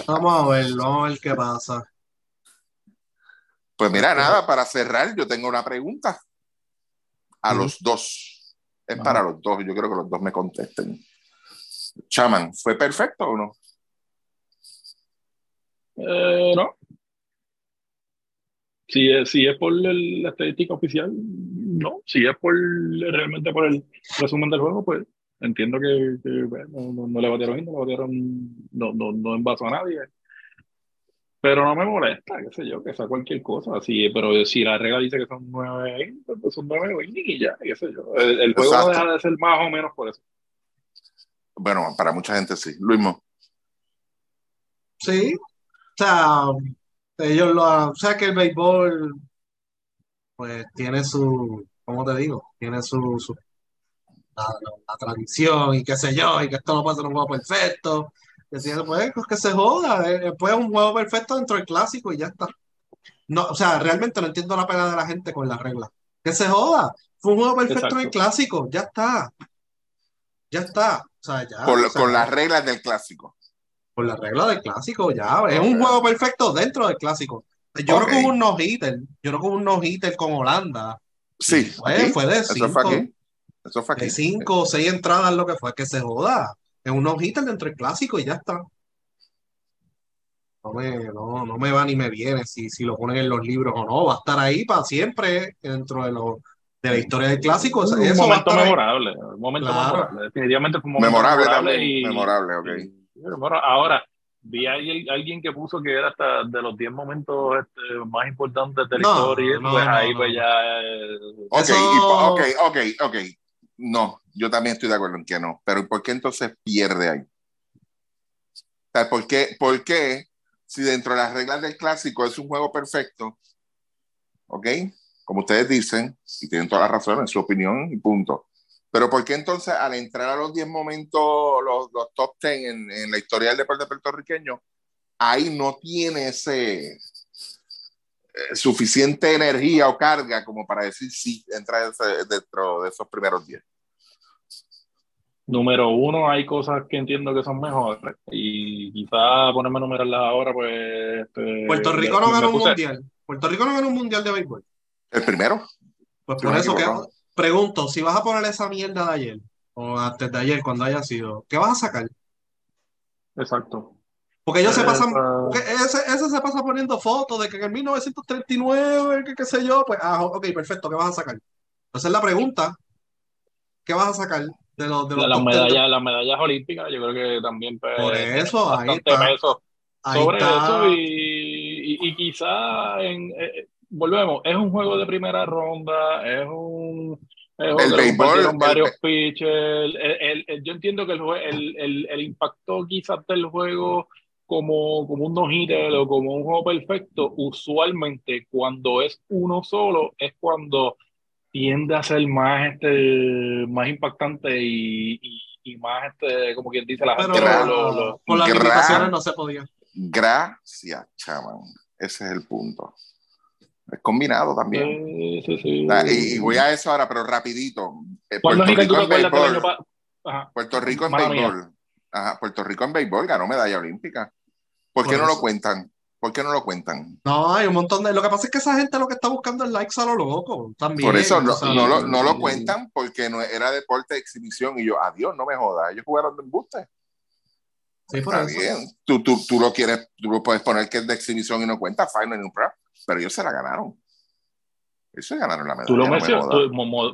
vamos a ver, vamos a ver qué pasa. Pues mira, nada, para cerrar, yo tengo una pregunta a los dos. Es para los dos, yo creo que los dos me contesten. Chaman, ¿fue perfecto o no? Eh, no. Si es, si es por la estadística oficial, no. Si es por realmente por el resumen del juego, pues entiendo que, no, no, le batieron, no le batieron, no, no, no envasó a nadie. Pero no me molesta, qué sé yo, que sea cualquier cosa. Así, pero si la regla dice que son nueve pues son nueve y ya, qué sé yo. El, juego no deja de ser más o menos por eso. Bueno, para mucha gente sí. Luismo. Sí. O sea, ellos lo. O sea, que el béisbol, pues tiene su. ¿Cómo te digo? Tiene su. su la, tradición y qué sé yo, y que esto no puede ser un juego perfecto Decía, pues, pues, que se joda. Eh, pues un juego perfecto dentro del clásico y ya está. No, o sea, realmente no entiendo la pena de la gente con las reglas. Que se joda. Fue un juego perfecto en el clásico, ya está. Ya está. O sea, ya, con, las reglas del clásico. Con las reglas del clásico, ya. Es un juego perfecto dentro del clásico. Yo creo que hubo un no-hitter. Yo creo que hubo un no-hitter con Holanda. Sí. Fue, fue de cinco. Eso fue aquí. Eso fue aquí. De cinco o seis entradas, lo que fue, que se joda es una hojita dentro del clásico y ya está. No me, no, no me va ni me viene si, si lo ponen en los libros o no. Va a estar ahí para siempre dentro de, lo, de la historia del clásico. Un Eso momento memorable. Un momento memorable. Definitivamente fue un momento memorable. Memorable, y, memorable ok. ahora, vi a alguien que puso que era hasta de los 10 momentos este, más importantes de la historia. pues ahí pues ya... Ok, ok, ok, ok no, yo también estoy de acuerdo en que no. Pero ¿por qué entonces pierde ahí? ¿por, qué, ¿Por qué si dentro de las reglas del clásico es un juego perfecto? ¿Ok? Como ustedes dicen, y tienen toda la razón en su opinión y punto. Pero ¿por qué entonces al entrar a los 10 momentos, los, los top 10 en, en, la historia del deporte puertorriqueño, ahí no tiene ese, eh, suficiente energía o carga como para decir sí, entra dentro de esos primeros 10? Número uno, hay cosas que entiendo que son mejores y quizá ponerme a numerarlas ahora, pues... Este, Puerto Rico no ganó un mundial. Puerto Rico no ganó un mundial de béisbol. ¿El primero? Pues por eso que pregunto, si vas a poner esa mierda de ayer o antes de ayer, cuando haya sido, ¿qué vas a sacar? Exacto. Porque ellos se pasan, ese, ese, se pasa poniendo fotos de que en el 1939, que qué sé yo, pues, ah, ok, perfecto, ¿qué vas a sacar? Entonces la pregunta, ¿qué vas a sacar de los de los las medallas, las medallas olímpicas? Yo creo que también pues, por eso ahí está, sobre eso y, y, quizá en, eh, volvemos, es un juego de primera ronda, es un el béisbol, varios pitchers. yo entiendo que el, el, el, impacto quizás del juego como, como un no o como un juego perfecto, usualmente cuando es uno solo es cuando tiende a ser más, este, más impactante y, y, más, este, como quien dice, la gente. con las limitaciones no se podía. Gracias, chaman. Ese es el punto. Es combinado también. Sí, sí, Y, voy a eso ahora, pero rapidito. Eh, Puerto Rico en béisbol. Puerto Rico en béisbol. Ajá, Puerto Rico en béisbol ganó medalla olímpica. ¿Por qué no lo cuentan? ¿Por qué no lo cuentan? No, hay un montón de... Lo que pasa es que esa gente lo que está buscando es likes a lo loco. También, Por eso no, lo, no, lo, cuentan porque no era deporte de exhibición y yo, adiós, no me jodas, ellos jugaron de embuste. Sí, por está bien. Tú, tú, tú, lo quieres, tú lo puedes poner que es de exhibición y no cuenta, fine, en un pero ellos se la ganaron. Eso ganaron la medalla. Tú lo mencionaste,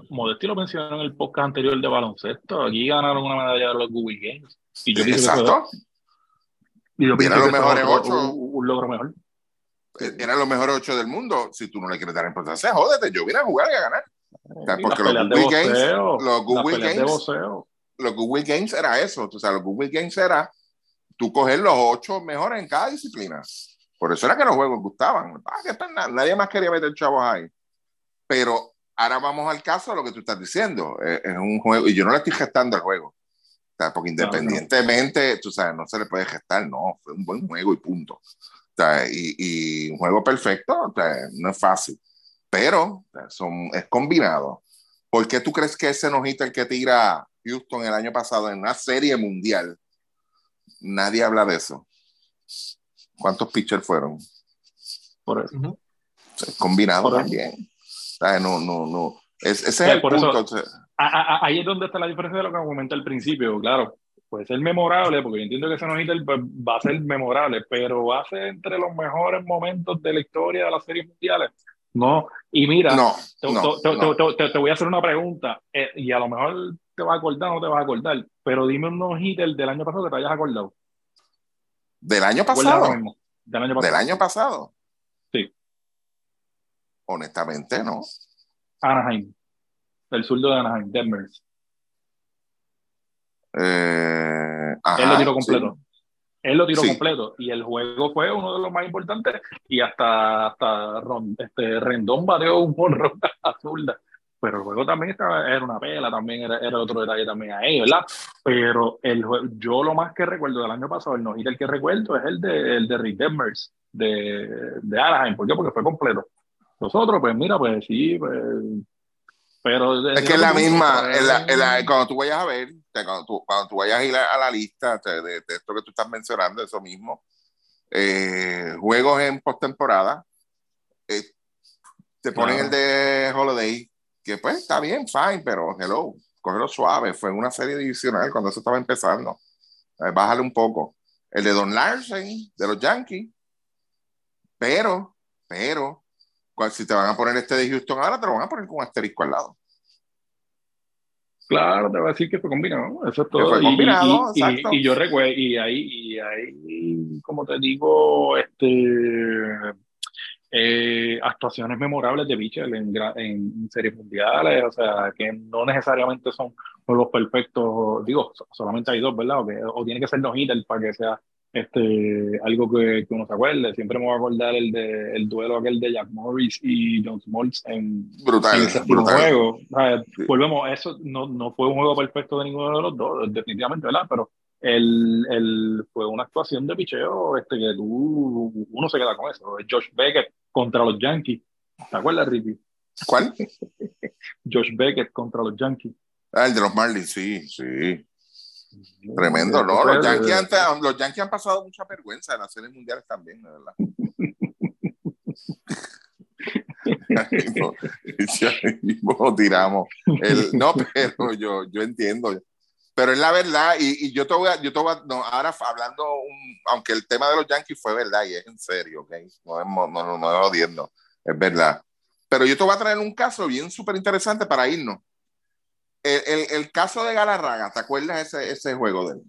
Modesti lo mencionó en el podcast anterior de baloncesto. Aquí ganaron una medalla de los Google Games. Y yo Exacto. Y eran los mejores ocho. Un, logro mejor. Eh, eran los mejores ocho del mundo. Si tú no le quieres dar importancia, jódete. Yo vine a jugar y a ganar. porque los Google Games, los Google Games, los Google Games era eso. O sea, los Google Games era tú coger los ocho mejores en cada disciplina. Por eso era que los juegos gustaban. Ah, nadie más quería meter chavos ahí. Pero ahora vamos al caso de lo que tú estás diciendo. Es, es un juego, y yo no le estoy gestando el juego porque independientemente, tú sabes, no se le puede gestar, no, fue un buen juego y punto. O sea, y, y, un juego perfecto, o sea, no es fácil, pero son, es combinado. ¿Por qué tú crees que ese nojito el que tira Houston el año pasado en una serie mundial? Nadie habla de eso. ¿Cuántos pitchers fueron? Por eso. Es combinado también. No, no, no. ese es el punto. ahí es donde está la diferencia de lo que comenté al principio, claro. Puede ser memorable, porque yo entiendo que ese no pues, va a ser memorable, pero va a ser entre los mejores momentos de la historia de las series mundiales. No, y mira, no, te, te, te, voy a hacer una pregunta, eh, y a lo mejor te vas a acordar o no te vas a acordar, pero dime un no del año pasado que te hayas acordado. ¿Del año pasado? Del año pasado. ¿Del año pasado? Sí. Honestamente, no. Anaheim el zurdo de Anaheim, Demers. Eh, él lo tiró completo. Él lo tiró completo y el juego fue uno de los más importantes y hasta, hasta este, Rendón bateó un porro a zurda. Pero el juego también estaba, era una pela, también era, era otro detalle también ahí, ¿verdad? Pero el yo lo más que recuerdo del año pasado, el no el que recuerdo es el de, el de Rick Demers de, de Anaheim. ¿Por qué? Porque fue completo. Nosotros, pues mira, pues sí, pues es que es la misma, cuando tú vayas a ver, cuando tú, cuando tú vayas a ir a, la lista de, esto que tú estás mencionando, eso mismo, eh, juegos en postemporada, eh, te ponen el de Holiday, que pues está bien, fine, pero hello, cógelo suave, fue una serie divisional cuando eso estaba empezando. Eh, bájale un poco. El de Don Larsen, de los Yankees, pero, pero, si te van a poner este de Houston ahora, te lo van a poner con un asterisco al lado. Claro, te voy a decir que fue combinado, eso es todo. Fue combinado, y, y, yo recuerdo, y ahí, y ahí, como te digo, este, eh, actuaciones memorables de Bichel en, en, series mundiales, o sea, que no necesariamente son juegos perfectos, digo, solamente hay dos, ¿verdad? O, tiene que ser no hitter para que sea este, algo que, que, uno se acuerde. Siempre me voy a acordar el, de, el duelo aquel de Jack Morris y John Smoltz en, brutal, ese juego. Volvemos, eso no, no fue un juego perfecto de ninguno de los dos, definitivamente, ¿verdad? Pero el, el, fue una actuación de picheo este, que tú, uno se queda con eso. Josh Beckett contra los Yankees. ¿Te acuerdas, Ricky? ¿Cuál? Josh Beckett contra los Yankees. Ah, el de los Marlins, sí, sí. Tremendo, ¿no? Los Yankees, los Yankees han pasado mucha vergüenza en las series mundiales también, de verdad. no, tiramos. El, no, pero yo, yo entiendo. Pero es la verdad, y, y yo te voy a, yo te voy a, no, ahora hablando, un, aunque el tema de los Yankees fue verdad, y es en serio, ¿ok? No es, no, no, no es odiando, es verdad. Pero yo te voy a traer un caso bien súper interesante para irnos. El, el, el, caso de Galarraga, ¿te acuerdas ese, ese juego de él?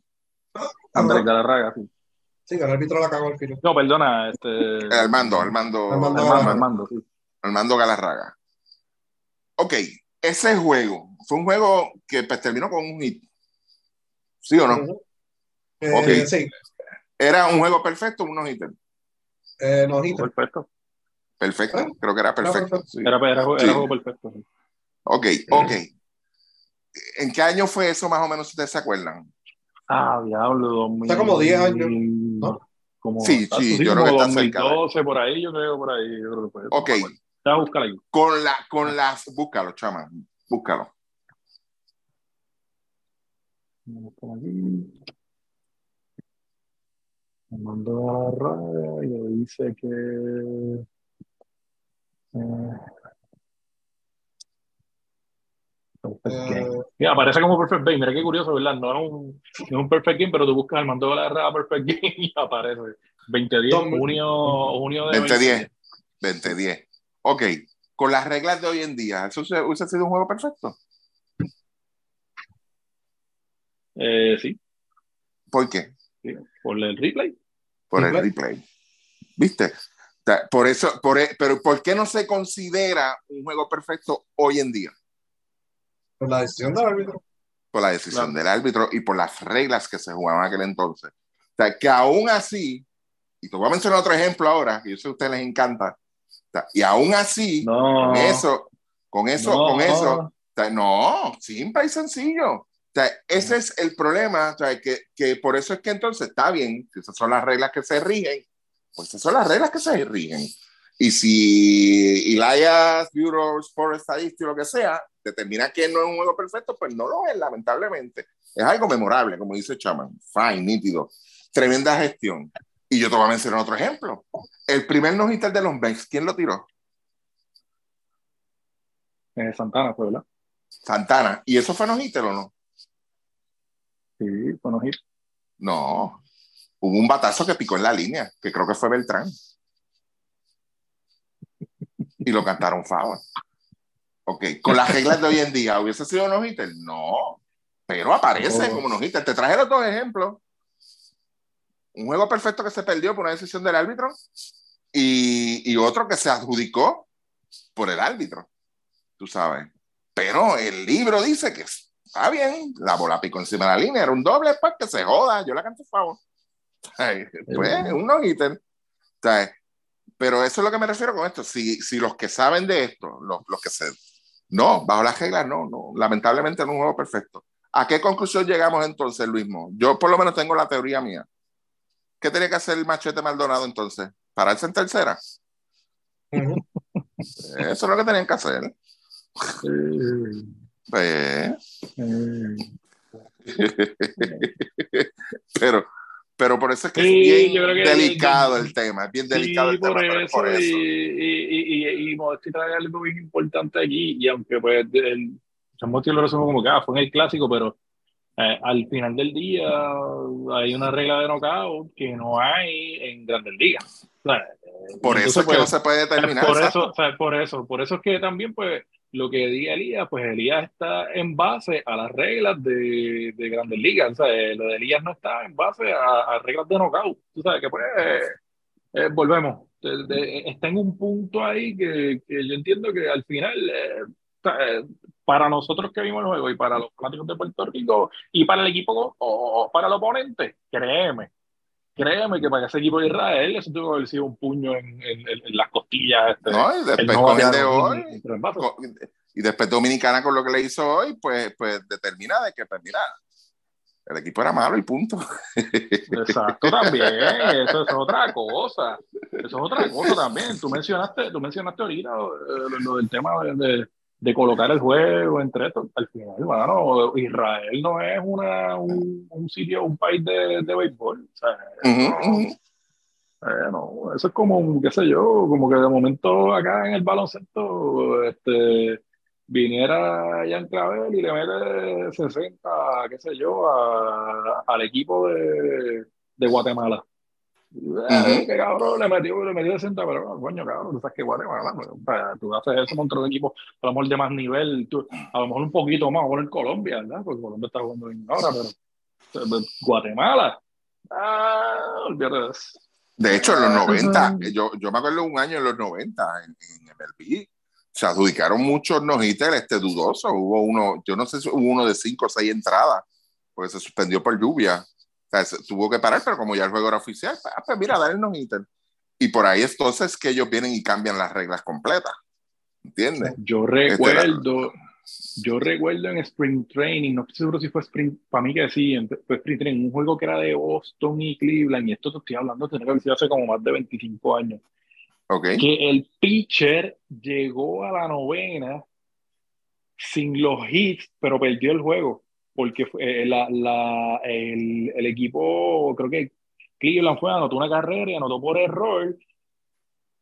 Andrés Galarraga, sí. Sí, el árbitro la cagó al final. No, perdona, este... Armando, Armando. Armando, Armando, Armando, sí. Armando Galarraga. Ok, ese juego fue un juego que pues, terminó con un hit. ¿Sí o no? Eh, okay. Sí. ¿Era un juego perfecto o un no-hitter? Eh, no-hitter. Perfecto. Perfecto, ¿Eh? creo que era perfecto. Era, sí. era, era, era sí. juego perfecto. Sí. Ok, ok. ¿En qué año fue eso más o menos, ustedes se acuerdan? Ah, diablo, 2000. Está como 10 años, ¿no? Como, sí, sí, yo creo que está 2012, cerca. por ahí, yo creo, por ahí. Yo creo que fue, ok. Está, búscalo ahí. Con, la, con las, búscalo, chama, búscalo. Por aquí. Me mandó a la radio y dice que. Eh, mira, aparece como Perfect Game. Mira qué curioso, ¿verdad? No es un, no un Perfect Game, pero tú buscas el mando de la RA Perfect Game y aparece. 2010, junio, junio de 2010. 2010. Ok. Con las reglas de hoy en día, ¿eso hubiese sido un juego perfecto? Eh, sí. ¿Por qué? Sí. Por el replay. Por el replay. ¿Viste? Por eso, por, e, pero ¿por qué no se considera un juego perfecto hoy en día? Por la decisión del árbitro. Por la decisión del árbitro y por las reglas que se jugaban en aquel entonces. O sea, que aún así, y te voy a mencionar otro ejemplo ahora, que yo sé que a ustedes les encanta, y aún así, no, con eso, con eso, no, con eso, no, simple y sencillo. Sea, ese es el problema, o sea, que, que por eso es que entonces está bien, si esas son las reglas que se rigen, pues esas son las reglas que se rigen. Y si Elias, Bureau, Sport Statistics, lo que sea, determina que no es un juego perfecto, pues no lo es, lamentablemente. Es algo memorable, como dice Chaman. Fine, nítido. Tremenda gestión. Y yo te voy a mencionar otro ejemplo. El primer no de los Banks, ¿quién lo tiró? Eh, Santana fue, ¿verdad? Santana. ¿Y eso fue no o no? Sí, fue no No. Hubo un batazo que picó en la línea, que creo que fue Beltrán y lo cantaron Fava. Ok, con las reglas de hoy en día, ¿hubiese sido no hitter? No, pero aparece oh. como no hitter. Te traje los dos ejemplos. Un juego perfecto que se perdió por una decisión del árbitro y, y otro que se adjudicó por el árbitro, tú sabes. Pero el libro dice que está bien, la bola picó encima de la línea, era un doble, pues que se joda, yo la canto favor. Pues, un no-hitter. Pero eso es lo que me refiero con esto. Si, si los que saben de esto, los, los que se... No, bajo las reglas, no, no. Lamentablemente no es un juego perfecto. ¿A qué conclusión llegamos entonces, Luismo? Yo por lo menos tengo la teoría mía. ¿Qué tenía que hacer el machete Maldonado entonces? ¿Pararse en tercera? Eso es lo que tenían que hacer. Pues... Pero pero por eso es que sí, es bien que delicado el, el tema, es bien delicado sí, el tema. Por eso, por eso. Y, y, y, y Modesti trae algo bien importante aquí, y aunque pues el San Motti lo resumo como que ah, fue en el clásico, pero eh, al final del día hay una regla de knockout que no hay en Grandes Ligas. O sea, por entonces, eso es que pues, no se puede determinar. Por eso, o sea, por eso, por eso es que también pues lo que diga Elías, pues Elías está en base a las reglas de, de Grandes Ligas. O sea, lo de Elías no está en base a, a reglas de knockout. Tú sabes que pues eh, volvemos. está en un punto ahí que, yo entiendo que al final, eh, eh, para nosotros que vimos el juego y para los fanáticos de Puerto Rico y para el equipo o para el oponente, créeme, créeme que para ese equipo de Israel eso tuvo que haber sido un puño en, las costillas. Este, no, y después con el de hoy, y después Dominicana con lo que le hizo hoy, pues, pues determina de que, pues mira, el equipo era malo y punto. Exacto, también, eso es otra cosa, eso es otra cosa también. Tú mencionaste, tú mencionaste ahorita eh, lo, del tema de, de, colocar el juego entre estos. Al final, bueno, Israel no es una, un, sitio, un país de, de béisbol. O sea, no, eso es como, qué sé yo, como que de momento acá en el baloncesto, este viniera Jan Clavel y le mete 60, qué sé yo, al equipo de, de Guatemala. Que cabrón, le metió, le metió 60, pero coño, cabrón, tú sabes que Guatemala, pues, tú haces eso contra un equipo a lo mejor de más nivel, tú, a lo mejor un poquito más, o en Colombia, ¿verdad? Porque Colombia está jugando bien ahora, pero Guatemala, ah, olvídate de eso. De hecho, en los 90, yo, yo me acuerdo un año en los 90 en, en MLB, se adjudicaron muchos no este dudoso. Hubo uno, yo no sé si hubo uno de cinco o seis entradas, porque se suspendió por lluvia. O sea, tuvo que parar, pero como ya el juego era oficial, pues, ah, pues mira, dale el no Y por ahí entonces que ellos vienen y cambian las reglas completas. ¿Entiendes? Yo recuerdo, yo recuerdo en Spring Training, no estoy seguro si fue Spring, para mí que sí, fue Spring Training, un juego que era de Boston y Cleveland, y esto te estoy hablando, tiene que hace como más de 25 años que el pitcher llegó a la novena sin los hits, pero perdió el juego, porque eh, la, la, el, el, equipo, creo que Cleveland fue, anotó una carrera y anotó por error,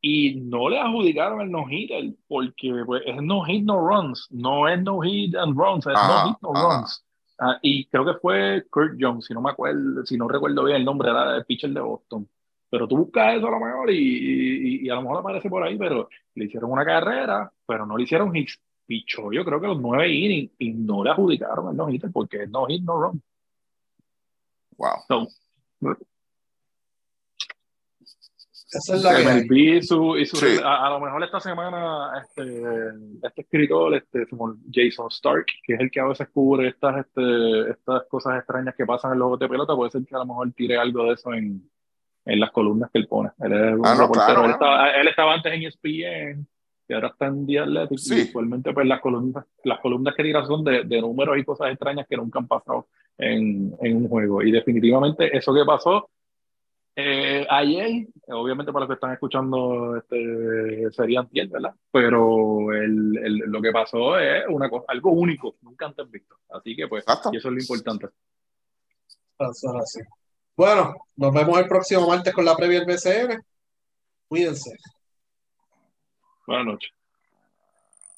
y no le adjudicaron el no-hitter, porque pues, es no-hit, no runs, no es no-hit and runs, es no-hit, no runs. Ah, y creo que fue Kurt Jones, si no me acuerdo, si no recuerdo bien el nombre, era el pitcher de Boston. Pero tú buscas eso a lo mejor y, y, a lo mejor aparece por ahí, pero le hicieron una carrera, pero no le hicieron hits. Pichó, yo creo que los nueve innings y no le adjudicaron el no hit porque es no hit, no run. Wow. Esa es la que su, y su, a, lo mejor esta semana este, este escritor, este, Jason Stark, que es el que a veces cubre estas, este, estas cosas extrañas que pasan en los juegos de pelota, puede ser que a lo mejor tire algo de eso en, en las columnas que él pone. Él, ah, él, estaba, antes en ESPN y ahora está en The Athletic y usualmente pues las columnas, las columnas que tira son de, de, números y cosas extrañas que nunca han pasado en, en un juego. Y definitivamente eso que pasó eh, ayer, obviamente para los que están escuchando este, sería antier, ¿verdad? Pero el, el, lo que pasó es una cosa, algo único, nunca antes visto. Así que pues, y eso es lo importante. Bueno, nos vemos el próximo martes con la previa del BCN. Cuídense. Boa noite.